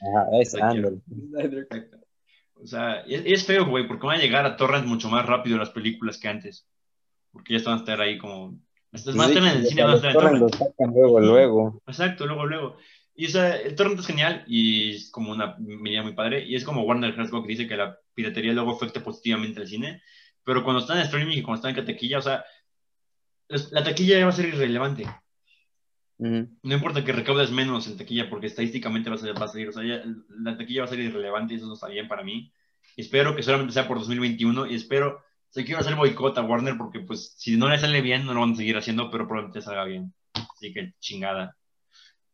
Ajá, es. Exacto. O sea, es, es feo, güey, porque van a llegar a torrent mucho más rápido las películas que antes. Porque ya están a estar ahí como. A Sí, estar en el cine, van a estar en torrents torrent. lo sacan luego, luego. Exacto, luego, luego. Y o sea, el torrent es genial y es como una medida muy padre. Y es como Warner Herzog que dice que la piratería luego afecta positivamente al cine. Pero cuando está en streaming y cuando está en taquilla, o sea, la taquilla ya va a ser irrelevante. Ujú. No importa que recaudes menos en taquilla, porque estadísticamente va a, ser, va a salir, o sea, ya- la taquilla va a ser irrelevante y eso no está bien para mí. Espero que solamente sea por 2021 y espero, o sea, quiero hacer boicot a Warner porque pues si no le sale bien no lo van a seguir haciendo, pero probablemente salga bien. Así que chingada.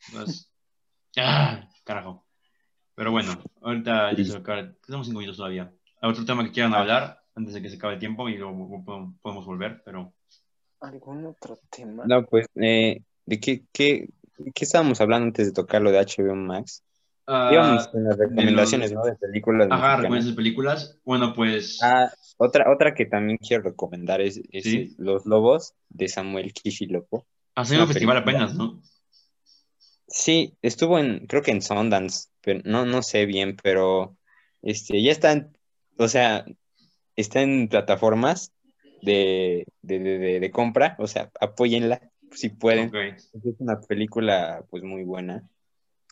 Entonces, ah, carajo. Pero bueno, ahorita ya se acaba- tenemos cinco minutos todavía. ¿Hay otro tema que quieran hablar antes de que se acabe el tiempo y luego podemos- podemos volver? Pero ¿Algún otro tema? No, pues, eh, ¿de qué, qué, qué estábamos hablando antes de tocar lo de HBO Max? Ah, en las recomendaciones, ¿no? De películas Ajá, recomiendas de películas. Bueno, pues. Ah, otra, otra que también quiero recomendar es, es Sí. Los Lobos de Samuel Kishilopo. Hace un una festival apenas, ¿no? Sí, estuvo en, creo que en Sundance, pero no, no sé bien, pero este, ya está en, o sea, está en plataformas de, de, de, de- compra, o sea, apóyenla si pueden. Es una película pues muy buena,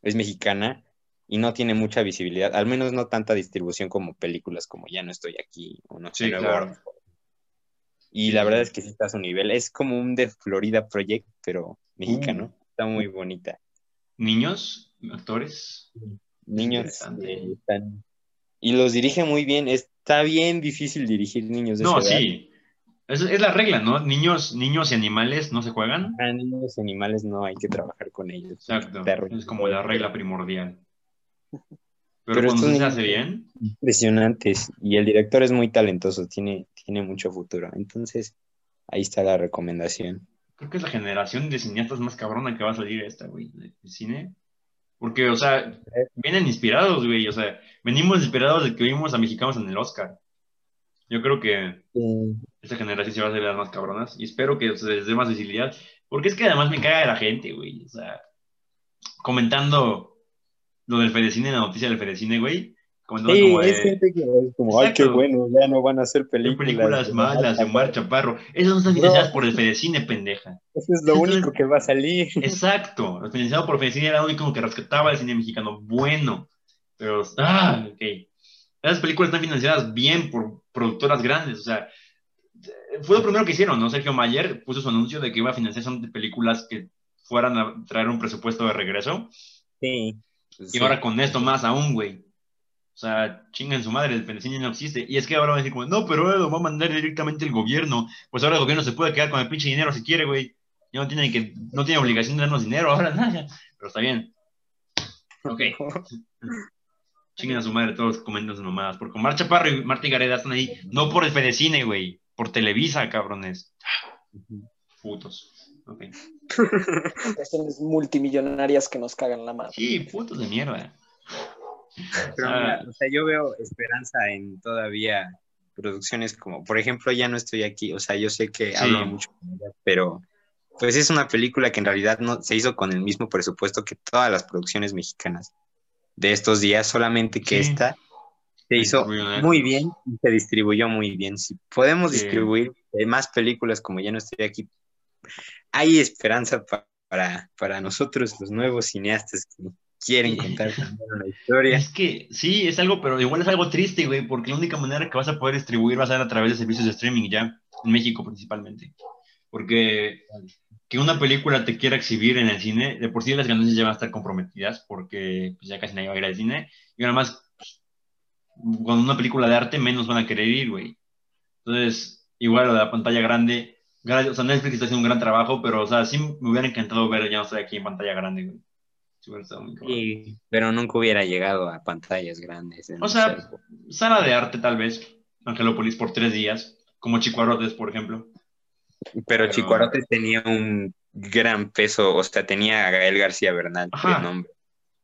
es mexicana y no tiene mucha visibilidad, al menos no tanta distribución como películas como Ya no estoy aquí o no Sí, claro. Y la verdad es que sí está a su nivel, es como un de Florida Project, pero mexicano, Uh. está muy bonita. Niños, actores. Niños eh, están- y los dirige muy bien, está bien difícil dirigir niños de No, esa sí. Es, es la regla, ¿no? Niños, niños y animales no se juegan. A niños animales no hay que trabajar con ellos. Exacto. Es como la regla primordial. Pero, Pero cuando se hace bien, impresionantes y el director es muy talentoso, tiene, tiene mucho futuro. Entonces, ahí está la recomendación. creo que es la generación de cineastas más cabrona que va a salir esta, güey, de, cine. Porque, o sea, vienen inspirados, güey. O sea, venimos inspirados de que vimos a mexicanos en el Oscar. Yo creo que esta generación se va a hacer las más cabronas y espero que se les dé más visibilidad. Porque es que además me caga de la gente, güey. O sea, comentando lo del Fedecine, la noticia del Fedecine, güey. Sí, como de, es gente que es como, ay, qué bueno, ya no van a hacer películas. películas malas de Omar Chaparro. Esas no están financiadas por el Fedecine, pendeja. Eso es lo único que va a salir. Exacto. El financiado por Fedecine era lo único que rescataba el cine mexicano. Bueno. Pero, ah, ok. Esas películas están financiadas bien por productoras grandes. O sea, fue lo primero que hicieron, ¿no? Sergio Mayer puso su anuncio de que iba a financiar son películas que fueran a traer un presupuesto de regreso. Sí. Y ahora con esto más aún, güey. O sea, chingan su madre, el Fedecine no existe. Y es que ahora van a decir como, no, pero ahora lo va a mandar directamente el gobierno. Pues ahora el gobierno se puede quedar con el pinche dinero si quiere, güey. Ya no tiene, que, no tiene obligación de darnos dinero ahora, nada. Pero está bien. Ok. Chinguen a su madre todos comentando sus mamadas. Porque Omar Chaparro y Marta Gareda están ahí, no por el Fedecine, güey. Por Televisa, cabrones. Putos. Ok. Cuestiones multimillonarias que nos cagan la madre. Sí, putos de mierda. Pero Ah. mira, o sea, yo veo esperanza en todavía producciones como, por ejemplo, ya no estoy aquí, o sea, yo sé que Sí. hablo mucho, con ella, pero pues es una película que en realidad no se hizo con el mismo presupuesto que todas las producciones mexicanas de estos días, solamente que Sí. esta se hizo Muy bien. muy bien y se distribuyó muy bien. Si podemos Sí. distribuir eh, más películas como ya no estoy aquí, hay esperanza pa- para, para nosotros, los nuevos cineastas que quieren contar también una historia. Es que sí, es algo, pero igual es algo triste, güey, porque la única manera que vas a poder distribuir va a ser a través de servicios de streaming ya, en México principalmente. Porque que una película te quiera exhibir en el cine, de por sí las ganancias ya van a estar comprometidas, porque pues, ya casi nadie va a ir al cine, y además, pues, cuando una película de arte, menos van a querer ir, güey. Entonces, igual la pantalla grande, gra- o sea, Netflix está haciendo un gran trabajo, pero, o sea, sí me hubiera encantado ver ya no estoy aquí en pantalla grande, güey. Sí pero nunca hubiera llegado a pantallas grandes. en O sea, sala de arte tal vez, Angelópolis por tres días, como Chicuarotes, por ejemplo. pero pero- Chicuarotes tenía un gran peso, o sea, tenía a Gael García Bernal de nombre.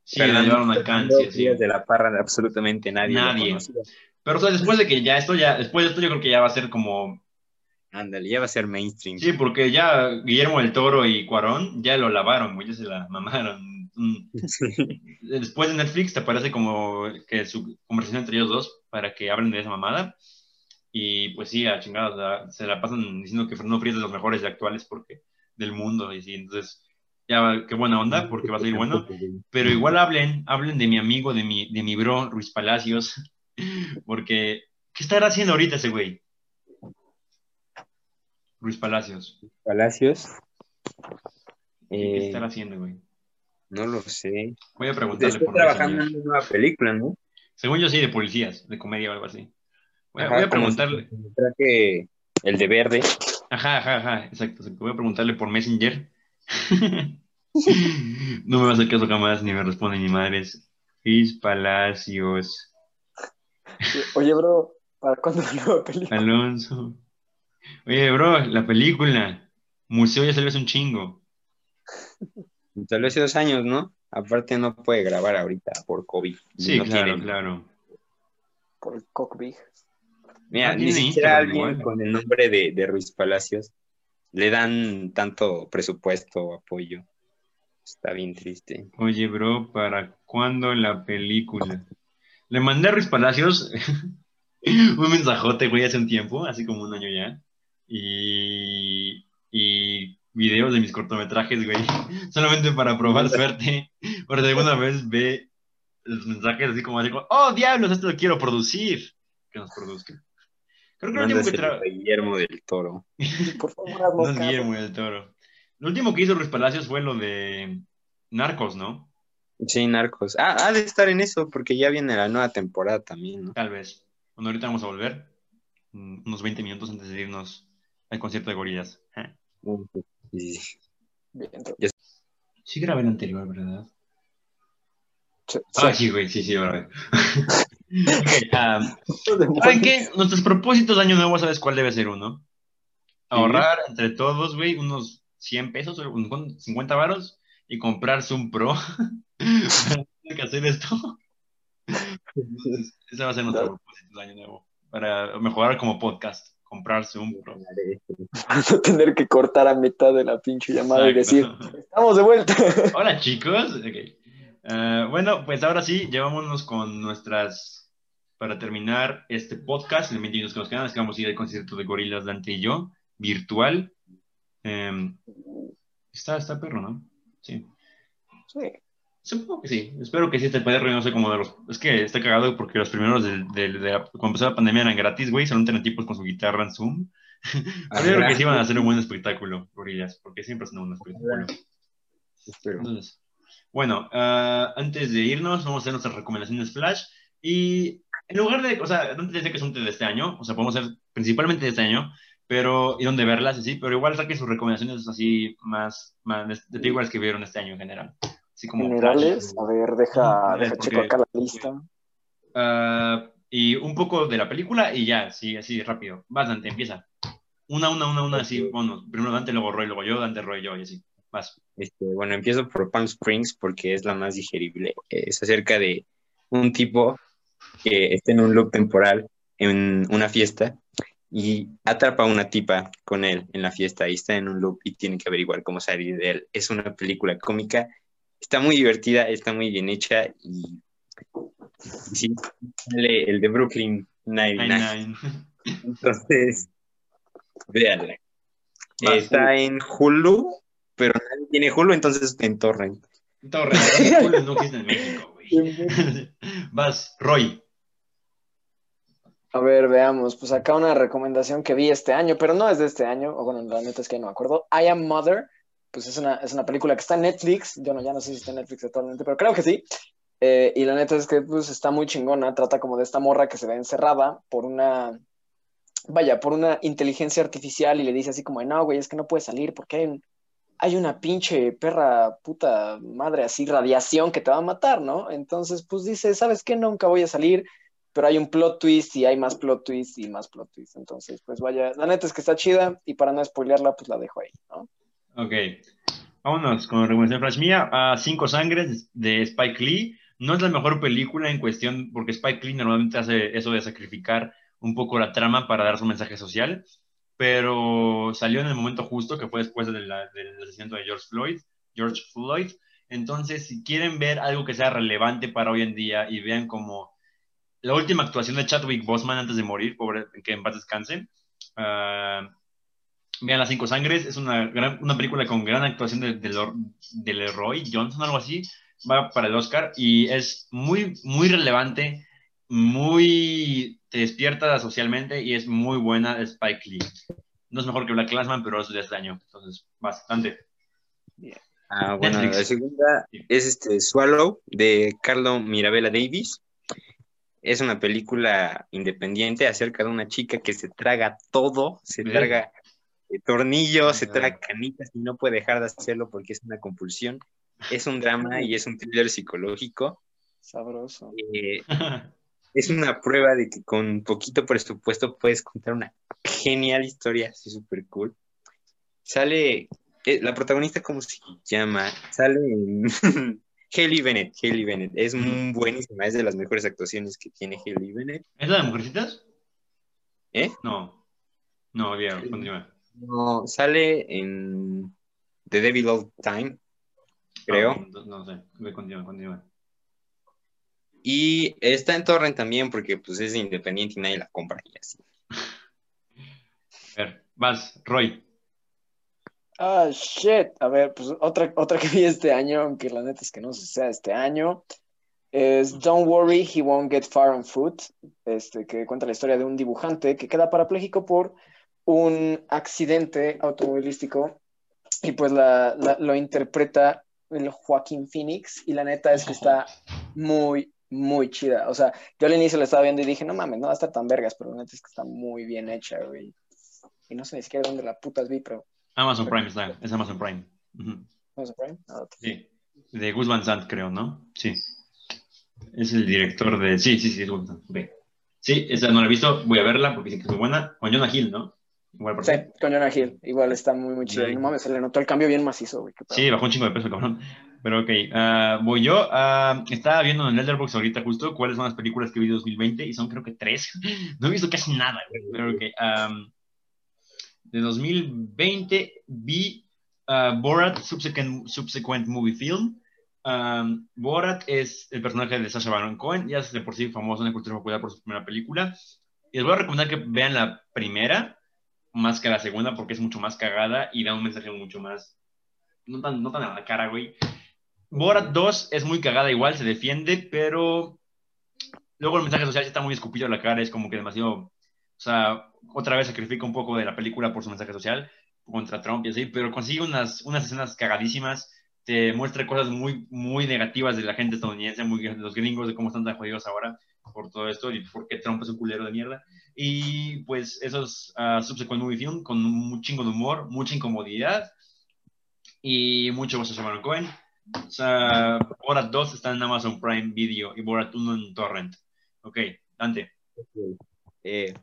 Sí, llevaron a Fernando Cannes, sí. De la Parra, absolutamente nadie. Nadie. Pero o sea, después de que ya esto, ya, después de esto yo creo que ya va a ser como, Ándale, ya va a ser mainstream. sí, porque ya Guillermo del Toro y Cuarón ya lo lavaron, güey, ya se la mamaron. Mm. Después de Netflix te parece como que su conversación entre ellos dos para que hablen de esa mamada. Y pues sí, a chingados, se la pasan diciendo que Fernando Frías es de los mejores actuales porque del mundo. Y sí, entonces, ya, qué buena onda, porque va a salir bueno. Pero igual hablen, hablen de mi amigo, de mi, de mi bro, Ruiz Palacios, porque, ¿qué estará haciendo ahorita ese güey? Ruiz Palacios, Palacios. ¿qué Eh, estará haciendo, güey? no lo sé. Voy a preguntarle Estoy por trabajando en una nueva película, ¿no? Según yo sí, de policías, de comedia o algo así. Voy a, Ajá, voy a como preguntarle. traje el de verde. Ajá, ajá, ajá, exacto. Voy a preguntarle por Messenger. no me va a hacer caso jamás, ni me responde ni madres. Ruiz Palacios, Oye, bro, ¿para cuándo la nueva película? Alonso. Oye, bro, la película. Museo ya salió hace un chingo. Tal vez hace dos años, ¿no? Aparte no puede grabar ahorita por COVID. Sí, no claro, tiene- claro. Por el Cockbig. Mira, Ah, ni siquiera alguien igual. con el nombre de, de Ruiz Palacios le dan tanto presupuesto o apoyo. Está bien triste. Oye, bro, ¿para cuándo la película? Le mandé a Ruiz Palacios un mensajote, güey, hace un tiempo, así como un año ya. Y, y videos de mis cortometrajes, güey, solamente para probar suerte. Por si alguna vez ve los mensajes así como, así como, oh, diablos, esto lo quiero producir. Que nos produzca. Creo que lo último que tra- Guillermo del Toro. Por favor, No es. Guillermo del Toro. Lo último que hizo Ruiz Palacios fue lo de Narcos, ¿no? Sí, Narcos. Ah, ha de estar en eso porque ya viene la nueva temporada también, ¿no? Tal vez. Bueno, ahorita vamos a volver. mm, Unos 20 minutos antes de irnos al concierto de gorilas. Ja. Sí. Bien, Sí grabé el anterior, ¿verdad? sí, Ah, sí. güey, sí, sí, grabé. ¿Saben qué? Nuestros propósitos de año nuevo, ¿sabes cuál debe ser uno? Ahorrar entre todos, güey, unos 100 pesos, o un- 50 varos y comprarse un Pro. Tiene que hacer esto. Entonces, ese va a ser nuestro propósito de año nuevo. Para mejorar como podcast, comprarse un Pro. A tener que cortar a mitad de la pinche llamada y decir, estamos de vuelta. Hola chicos. Ok. Eh, bueno, pues ahora sí, llevámonos con nuestras. Para terminar este podcast, 20 minutos que nos quedan, es que vamos a ir al concierto de Gorilas Dante y yo, virtual. Eh, está, está perro, ¿no? Sí. Sí. Supongo que sí. Espero que sí este y no sé cómo de los. Es que está cagado porque los primeros del, del- de la- cuando empezó la pandemia eran gratis, güey. Solo tenían tipos con su guitarra en Zoom. Pero yo creo que sí van a hacer un buen espectáculo, Gorilas, porque siempre hacen un espectáculo. Espero. Entonces, bueno, ah, antes de irnos, vamos a hacer nuestras recomendaciones flash. Y en lugar de, o sea, antes de decir que son de este año, o sea, podemos hacer principalmente de este año, pero, y dónde verlas, y sí, pero igual saquen sus recomendaciones así más, más de, de películas que vieron este año en general. Así como Generales, a ver, deja, Ujú, deja porque- checo acá la lista. Ah, y un poco de la película y ya, sí, así rápido. Vas, Dante, empieza. Una, una, una, una, así, bueno, primero Dante, luego Roy, luego yo, Dante, Roy, yo, y así. Vas. Este, bueno, empiezo por Palm Springs porque es la más digerible. Es acerca de un tipo que está en un loop temporal en una fiesta y atrapa a una tipa con él en la fiesta y está en un loop y tiene que averiguar cómo salir de él. Es una película cómica, está muy divertida, está muy bien hecha y, sí, sale el de Brooklyn Nine-Nine. Nine, nine. Entonces, véanla. Está en Hulu, pero nadie tiene Hulu, entonces en Torrent. Torre, no existe en México, güey. Vas, Roy. A ver, veamos, pues acá una recomendación que vi este año, pero no es de este año, o bueno, la neta es que no me acuerdo. I Am Mother, pues es una, es una película que está en Netflix, yo no, ya no sé si está en Netflix actualmente, pero creo que sí. Eh, y la neta es que pues está muy chingona, trata como de esta morra que se ve encerrada por una, vaya, por una inteligencia artificial y le dice así como, no, güey, es que no puede salir porque hay una pinche perra puta madre así, radiación que te va a matar, ¿no? Entonces, pues dice, ¿sabes qué? Nunca voy a salir pero hay un plot twist y hay más plot twist y más plot twist. Entonces, pues vaya, la neta es que está chida y para no spoilearla, pues la dejo ahí, ¿no? Ok. Vámonos con recomendación flash mía. a Cinco Sangres de Spike Lee. No es la mejor película en cuestión, porque Spike Lee normalmente hace eso de sacrificar un poco la trama para dar su mensaje social, pero salió en el momento justo, que fue después del asesinato de George Floyd. George Floyd. Entonces, si quieren ver algo que sea relevante para hoy en día y vean como la última actuación de Chadwick Boseman antes de morir, pobre, que en paz descanse, ah, Vean Las Cinco Sangres, es una, gran, una película con gran actuación de, de, de Leroy Johnson, algo así, va para el Oscar y es muy, muy relevante, muy, te despierta socialmente y es muy buena Spike Lee. No es mejor que Black Classman, pero es de este año, entonces, bastante. Ah, bueno, Netflix. la segunda es este Swallow de Carlo Mirabella Davis. Es una película independiente acerca de una chica que se traga todo, se traga tornillos, se traga canicas y no puede dejar de hacerlo porque es una compulsión. Es un drama y es un thriller psicológico. Sabroso. Eh, es una prueba de que con poquito presupuesto puedes contar una genial historia, así súper cool. Sale, eh, la protagonista, ¿cómo se llama? Sale en Hailey Bennett, Hailey Bennett. Es muy buenísima, es de las mejores actuaciones que tiene Hailey Bennett. ¿Es la de Mujercitas? ¿Eh? No. No, bien, continúa. No, sale en The Devil All Time, creo. Ah, No, no sé, Ve, continúa, continúa. Y está en Torrent también porque pues es independiente y nadie la compra y así. A ver, vas, Roy. Ah, shit. A ver, pues otra, otra que vi este año, aunque la neta es que no sea este año, es Don't Worry, He Won't Get Far on Foot, este, que cuenta la historia de un dibujante que queda parapléjico por un accidente automovilístico y pues la, la- lo interpreta el Joaquín Phoenix y la neta es que está muy, muy chida. O sea, yo al inicio la estaba viendo y dije, no mames, no va a estar tan vergas, pero la neta es que está muy bien hecha, güey. Y no sé ni siquiera dónde la putas vi, pero... Amazon Prime está, es Amazon Prime. ¿Amazon Prime? Ah. Sí, de Gus Van Sant, creo, ¿no? Sí. Es el director de. Sí, sí, sí, es Gus Van Sant. Sí, esa no la he visto, voy a verla porque dice que es muy buena. Con Jonah Hill, ¿no? Igual por Sí, con Jonah Hill. Igual está muy, muy chido. Sí. No mames, se le notó el cambio bien macizo, güey. Sí, bajó un chingo de peso, cabrón. Pero ok, ah, voy yo. ah, estaba viendo en Letterboxd ahorita justo cuáles son las películas que vi en 2020 y son creo que tres. No he visto casi nada, güey. Pero ok. am, de 2020 vi ah, Borat Subsequent, Subsequent Movie Film. Am, Borat es el personaje de Sacha Baron Cohen, ya es de por sí famoso en la cultura popular por su primera película. Y les voy a recomendar que vean la primera más que la segunda porque es mucho más cagada y da un mensaje mucho más no tan, no tan a la cara, güey. Borat 2 es muy cagada igual, se defiende, pero luego el mensaje social está muy escupido a la cara, es como que demasiado, o sea, otra vez sacrifica un poco de la película por su mensaje social contra Trump y así, pero consigue unas, unas escenas cagadísimas, te muestra cosas muy, muy negativas de la gente estadounidense, muy, de los gringos, de cómo están tan jodidos ahora por todo esto y por qué Trump es un culero de mierda. Y pues esos uh, subsequent movie film con un chingo de humor, mucha incomodidad y mucho Sacha Baron Cohen. O sea, Borat 2 está en Amazon Prime Video y Borat 1 en Torrent. Ok, Dante. Eh,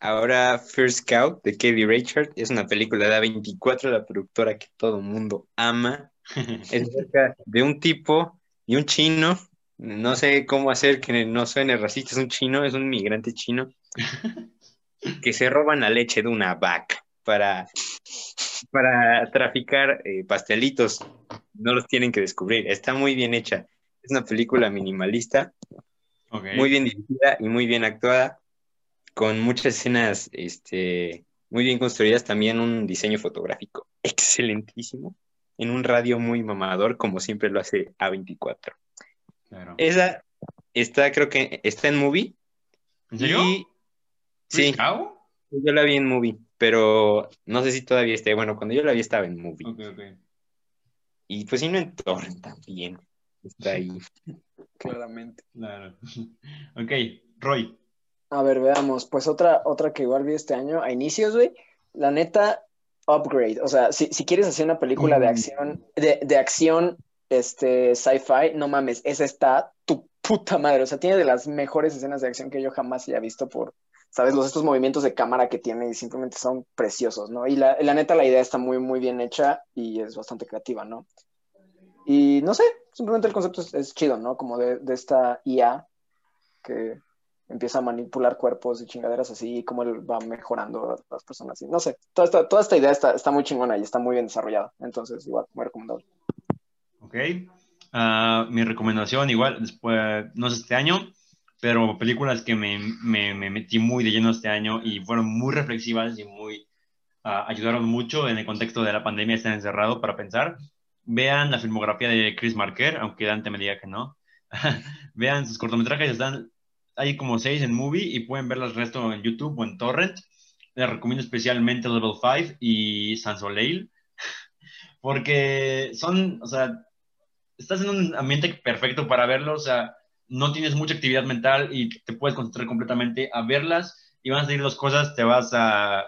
ahora First Cow de Kevin Richard es una película de A24, la productora que todo mundo ama. Es de un tipo y un chino. No sé cómo hacer que no suene racista, es un chino, es un migrante chino que se roban la leche de una vaca para, para traficar eh, pastelitos. No los tienen que descubrir. Está muy bien hecha. Es una película minimalista, okay. muy bien dirigida y muy bien actuada, con muchas escenas este, muy bien construidas. También un diseño fotográfico excelentísimo, en un radio muy mamador, como siempre lo hace A24. Claro. Esa está, creo que está en movie. ¿En serio? Y... Sí. Cow? Yo la vi en movie, pero no sé si todavía esté. Bueno, cuando yo la vi estaba en movie. Ok, ok. Y pues si no en torrent también. Está ahí. Claramente. Claro. ok, Roy. A ver, veamos. Pues otra, otra que igual vi este año, a inicios, güey. La neta, Upgrade. O sea, si, si quieres hacer una película Mm. de acción, de, de acción, este, sci-fi, no mames, esa está tu puta madre. O sea, tiene de las mejores escenas de acción que yo jamás haya visto por, ¿sabes? Los estos movimientos de cámara que tiene y simplemente son preciosos, ¿no? Y la, la neta, la idea está muy, muy bien hecha y es bastante creativa, ¿no? Y no sé, simplemente el concepto es, chido, ¿no? Como de, de esta IA que empieza a manipular cuerpos y chingaderas así, y cómo él va mejorando a las personas. Y no sé, toda esta, toda esta idea está, está muy chingona y está muy bien desarrollada. Entonces, igual, muy recomendable. Ok. Uh, mi recomendación, igual, después, no sé este año, pero películas que me, me, me, metí muy de lleno este año y fueron muy reflexivas y muy uh, ayudaron mucho en el contexto de la pandemia, estar encerrado para pensar. Vean la filmografía de Chris Marker, aunque Dante me diga que no. Vean sus cortometrajes, están hay como seis en movie y pueden ver el resto en YouTube o en Torrent. Les recomiendo especialmente Level 5 y Sans Soleil, porque son, o sea, estás en un ambiente perfecto para verlo, o sea, no tienes mucha actividad mental y te puedes concentrar completamente a verlas y van a salir dos cosas, te vas a,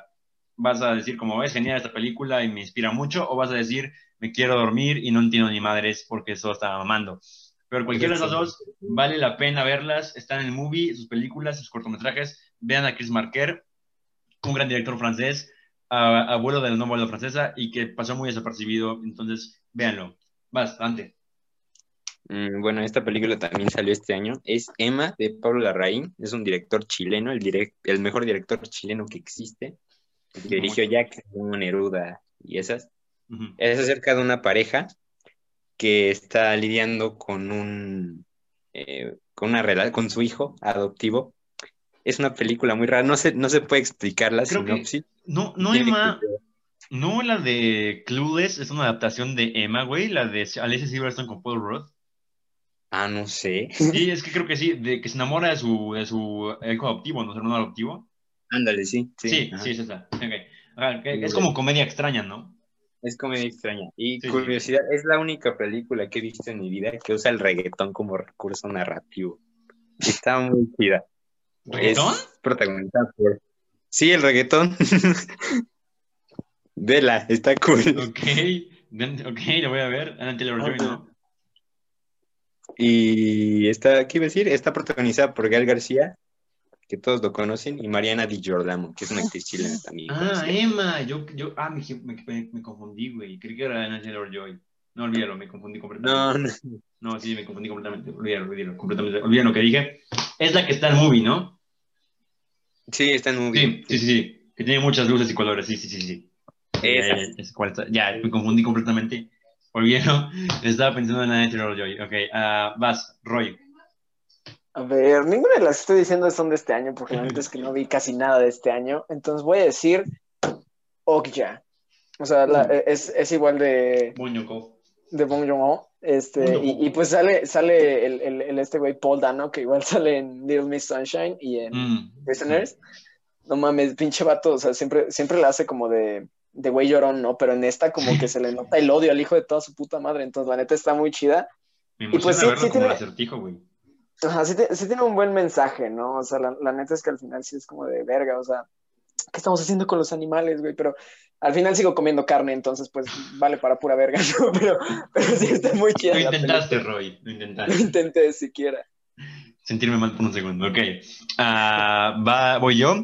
vas a decir como es genial esta película y me inspira mucho, o vas a decir me quiero dormir y no entiendo ni madres porque eso está mamando. Pero cualquiera de las dos vale la pena verlas, están en el movie, sus películas, sus cortometrajes, vean a Chris Marker, un gran director francés, abuelo de la novela francesa y que pasó muy desapercibido, entonces véanlo. Bastante. Mm, Bueno, esta película también salió este año. Es Emma de Pablo Larraín. Es un director chileno, el, direct, el mejor director chileno que existe. Que dirigió Jack, Neruda y esas. Uh -huh. Es acerca de una pareja que está lidiando con un eh, con una con su hijo adoptivo. Es una película muy rara, no se, no se puede explicar la Creo sinopsis. Que, no, no, Emma, no la de Clueless es una adaptación de Emma, güey, la de Alicia Silverstone con Paul Rudd. Ah, no sé. Sí, es que creo que sí, de que se enamora de su, de su hijo adoptivo, ¿no? Su hermano adoptivo. Ándale, sí. Sí, sí, sí, es esa. Okay. Es como comedia extraña, ¿no? Es comedia extraña. Y sí, curiosidad, sí. es la única película que he visto en mi vida que usa el reggaetón como recurso narrativo. Está muy chida. ¿Reggaetón? Es protagonizada por... Sí, el reggaetón. Vela, está cool. Ok, ok, lo voy a ver. Anna Taylor-Joy, ¿no? Y está, ¿qué iba a decir? Está protagonizada por Gal García que todos lo conocen, y Mariana Di Giordano, que es una actriz chilena también. Ah, conocida. Emma, yo, yo, ah, me, me, me- me confundí, güey. Creí que era Anna Taylor-Joy. No, olvídalo, me confundí completamente. No, no, No, sí, me confundí completamente. Olvídalo, olvídalo, completamente. Olvídalo lo que dije. Es la que está en movie, ¿no? sí, está en un Sí, sí, sí, sí. Que tiene muchas luces y colores. Sí, sí, sí, sí. Esa. Ya, ya, está. Ya, me confundí completamente. Olvídalo. Estaba pensando en Anna Taylor-Joy. Ok, ah, vas, Roy. A ver, ninguna de las que estoy diciendo son de este año, porque la es que no vi casi nada de este año. Entonces voy a decir Okja. O sea, la- es, es igual de, Boñoko. de Bong Joon-ho. Este, y, y pues sale, sale el, el- el este güey Paul Dano, que igual sale en Little Miss Sunshine y en Mm. Prisoners. No mames, pinche vato, o sea, siempre, siempre la hace como de, de güey llorón, ¿no? Pero en esta como que se le nota el odio al hijo de toda su puta madre. Entonces, la neta está muy chida. Me Y pues sí, sí como tiene- acertijo, güey. Ajá, sí, sí tiene un buen mensaje, ¿no? O sea, la, la neta es que al final sí es como de verga, o sea, ¿qué estamos haciendo con los animales, güey? Pero al final sigo comiendo carne, entonces pues vale para pura verga, ¿no? Pero, pero sí está muy chida. Lo intentaste, película. Roy. Lo Lo intentaste. intenté siquiera. sentirme mal por un segundo. Ok. Ah, va, voy yo.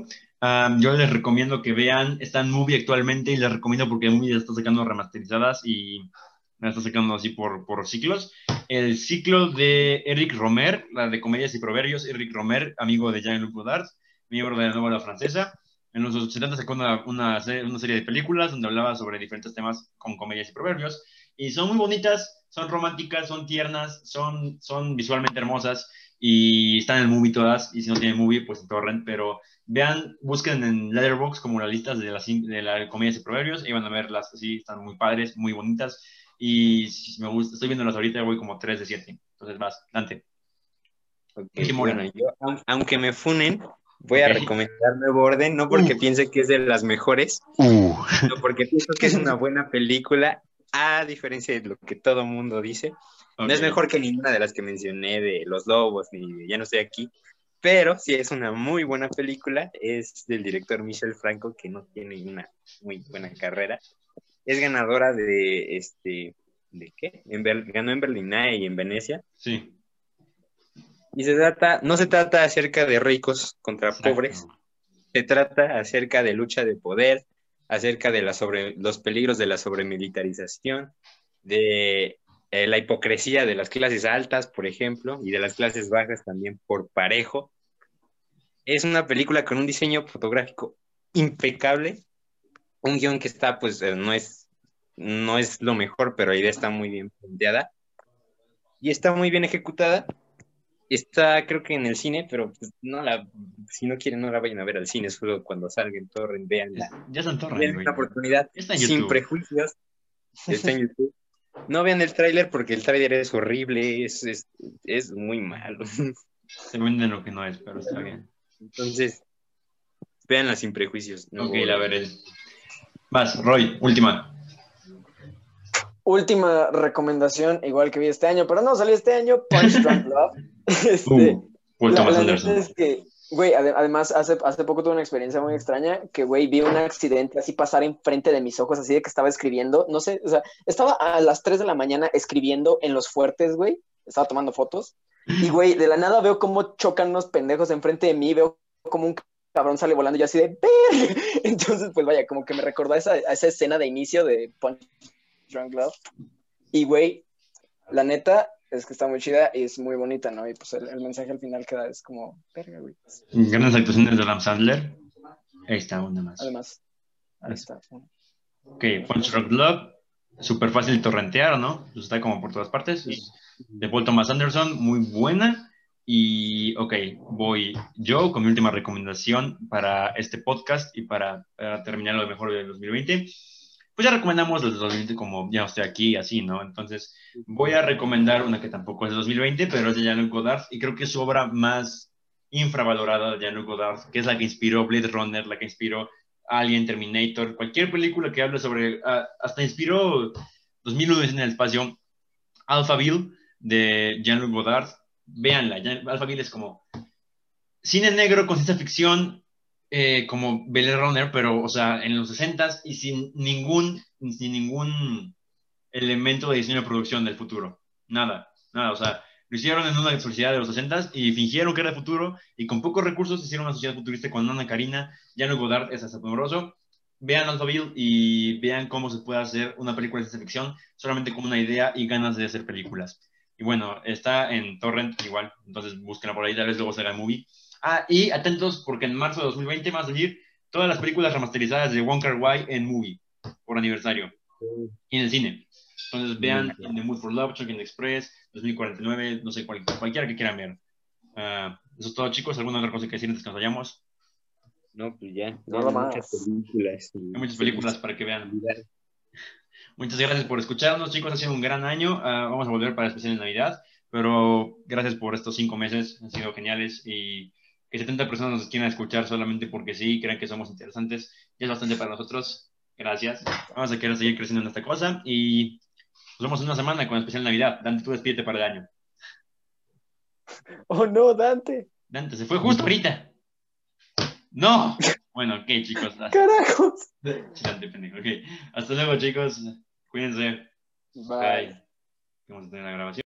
Ah, yo les recomiendo que vean, está en Movie actualmente y les recomiendo porque Movie está sacando remasterizadas y la está sacando así por, por ciclos. El ciclo de Eric Romer, la de Comedias y Proverbios, Eric Romer, amigo de Jean-Luc Godard, miembro de la novela francesa. En los 70 sacó una, una, una serie de películas donde hablaba sobre diferentes temas con comedias y proverbios. Y son muy bonitas, son románticas, son tiernas, son, son visualmente hermosas y están en el movie todas, y si no tienen movie, pues en torrent, pero vean, busquen en Letterboxd como las listas de las de la comedias y proverbios, y van a verlas así, están muy padres, muy bonitas, y si me gusta, estoy viéndolas ahorita, voy como 3 de 7, entonces vas, Dante. Ok, Qué mono. bueno, yo, aun- aunque me funen, voy a recomendar Nuevo Orden, no porque Uh. piense que es de las mejores, sino porque pienso que es una buena película, a diferencia de lo que todo mundo dice. No es mejor que ninguna de las que mencioné de Los Lobos ni de Ya no estoy aquí, pero sí es una muy buena película. Es del director Michel Franco, que no tiene una muy buena carrera. Es ganadora de este. ¿De qué? En Ber- ganó en Berlinae y en Venecia. Sí. Y se trata, no se trata acerca de ricos contra pobres, se trata acerca de lucha de poder, acerca de la sobre, los peligros de la sobremilitarización, de eh, la hipocresía de las clases altas, por ejemplo, y de las clases bajas también por parejo. Es una película con un diseño fotográfico impecable, un guion que está, pues, eh, no es, no es lo mejor, pero la idea está muy bien planteada y está muy bien ejecutada. Está, creo que en el cine, pero pues, no la, si no quieren, no la vayan a ver al cine, solo cuando salga en torrent, veanla. Ya está en torrent, una oportunidad Está en sin prejuicios. Está en YouTube. No vean el tráiler porque el tráiler es horrible, es, es, es muy malo. Se venden lo que no es, pero está bien. Entonces, véanla sin prejuicios. No, ok, la veré. Vas, Roy, última. Última recomendación, igual que vi este año, pero no salió este año, Punch Drunk Love. Este, Uh, Paul La, Thomas la neta Anderson. es que, güey, ade- además hace, hace poco tuve una experiencia muy extraña que, güey, vi un accidente así pasar enfrente de mis ojos, así de que estaba escribiendo, no sé, o sea, estaba a las 3 de la mañana escribiendo en los fuertes, güey, estaba tomando fotos, y, güey, de la nada veo cómo chocan unos pendejos enfrente de mí, veo como un cabrón sale volando y yo así de. Entonces, pues vaya, como que me recordó a esa, a esa escena de inicio de Punch Drunk Love, y, güey, la neta es que está muy chida y es muy bonita, ¿no? Y pues el, el mensaje al final queda, es como, verga, güey. Grandes actuaciones de Adam Sandler. Ahí está, una más. Además, ahí está. Ok, Punch Rock Love. Súper fácil torrentear, ¿no? Pues está como por todas partes. Es de Paul Thomas Anderson, muy buena. Y, ok, voy yo con mi última recomendación para este podcast y para, para terminar lo mejor del 2020. Pues ya recomendamos los del 2020 como ya estoy aquí, así, ¿no? Entonces, voy a recomendar una que tampoco es de 2020, pero es de Jean-Luc Godard y creo que es su obra más infravalorada de Jean-Luc Godard, que es la que inspiró Blade Runner, la que inspiró Alien, Terminator, cualquier película que hable sobre, uh, hasta inspiró 2001 en el espacio, Alphaville de Jean-Luc Godard, véanla, Alphaville es como cine negro con ciencia ficción, eh, como Blade Runner, pero, o sea, en los 60s y sin ningún, sin ningún elemento de diseño de producción del futuro. Nada, nada, o sea, Lo hicieron en una sociedad de los 60 y fingieron que era el futuro y con pocos recursos hicieron una sociedad futurista con Ana Karina, Jan Godard es asombroso. Vean Alphaville y vean cómo se puede hacer una película de ciencia ficción solamente con una idea y ganas de hacer películas. Y bueno, está en Torrent igual, entonces búsquenla por ahí, tal vez luego será el movie. Ah, y atentos porque en marzo de 2020 van a salir todas las películas remasterizadas de Wong Kar Wai en movie por aniversario y en el cine. Entonces vean In The Mood for Love, Chunking Express, 2049, no sé, cual, cualquiera que quieran ver. Ah, eso es todo, chicos. ¿Alguna otra cosa que decir antes que nos vayamos? No, pues ya. Nada más. Muchas películas. Hay muchas películas para que vean. Muchas gracias por escucharnos, chicos. Ha sido un gran año. Ah, vamos a volver para el especial de Navidad. Pero gracias por estos cinco meses. Han sido geniales. Y que 70 personas nos quieran escuchar solamente porque sí, crean que somos interesantes. Ya es bastante para nosotros. Gracias. Vamos a querer seguir creciendo en esta cosa. Y nos vemos en una semana con especial Navidad. Dante, tú despídete para el año. Oh no, Dante. Dante, se fue justo ahorita. No. Bueno, ok, chicos. Hasta, Carajos. Dante, pendejo. Ok. Hasta luego, chicos. Cuídense. Bye. Bye. Vamos a tener la grabación.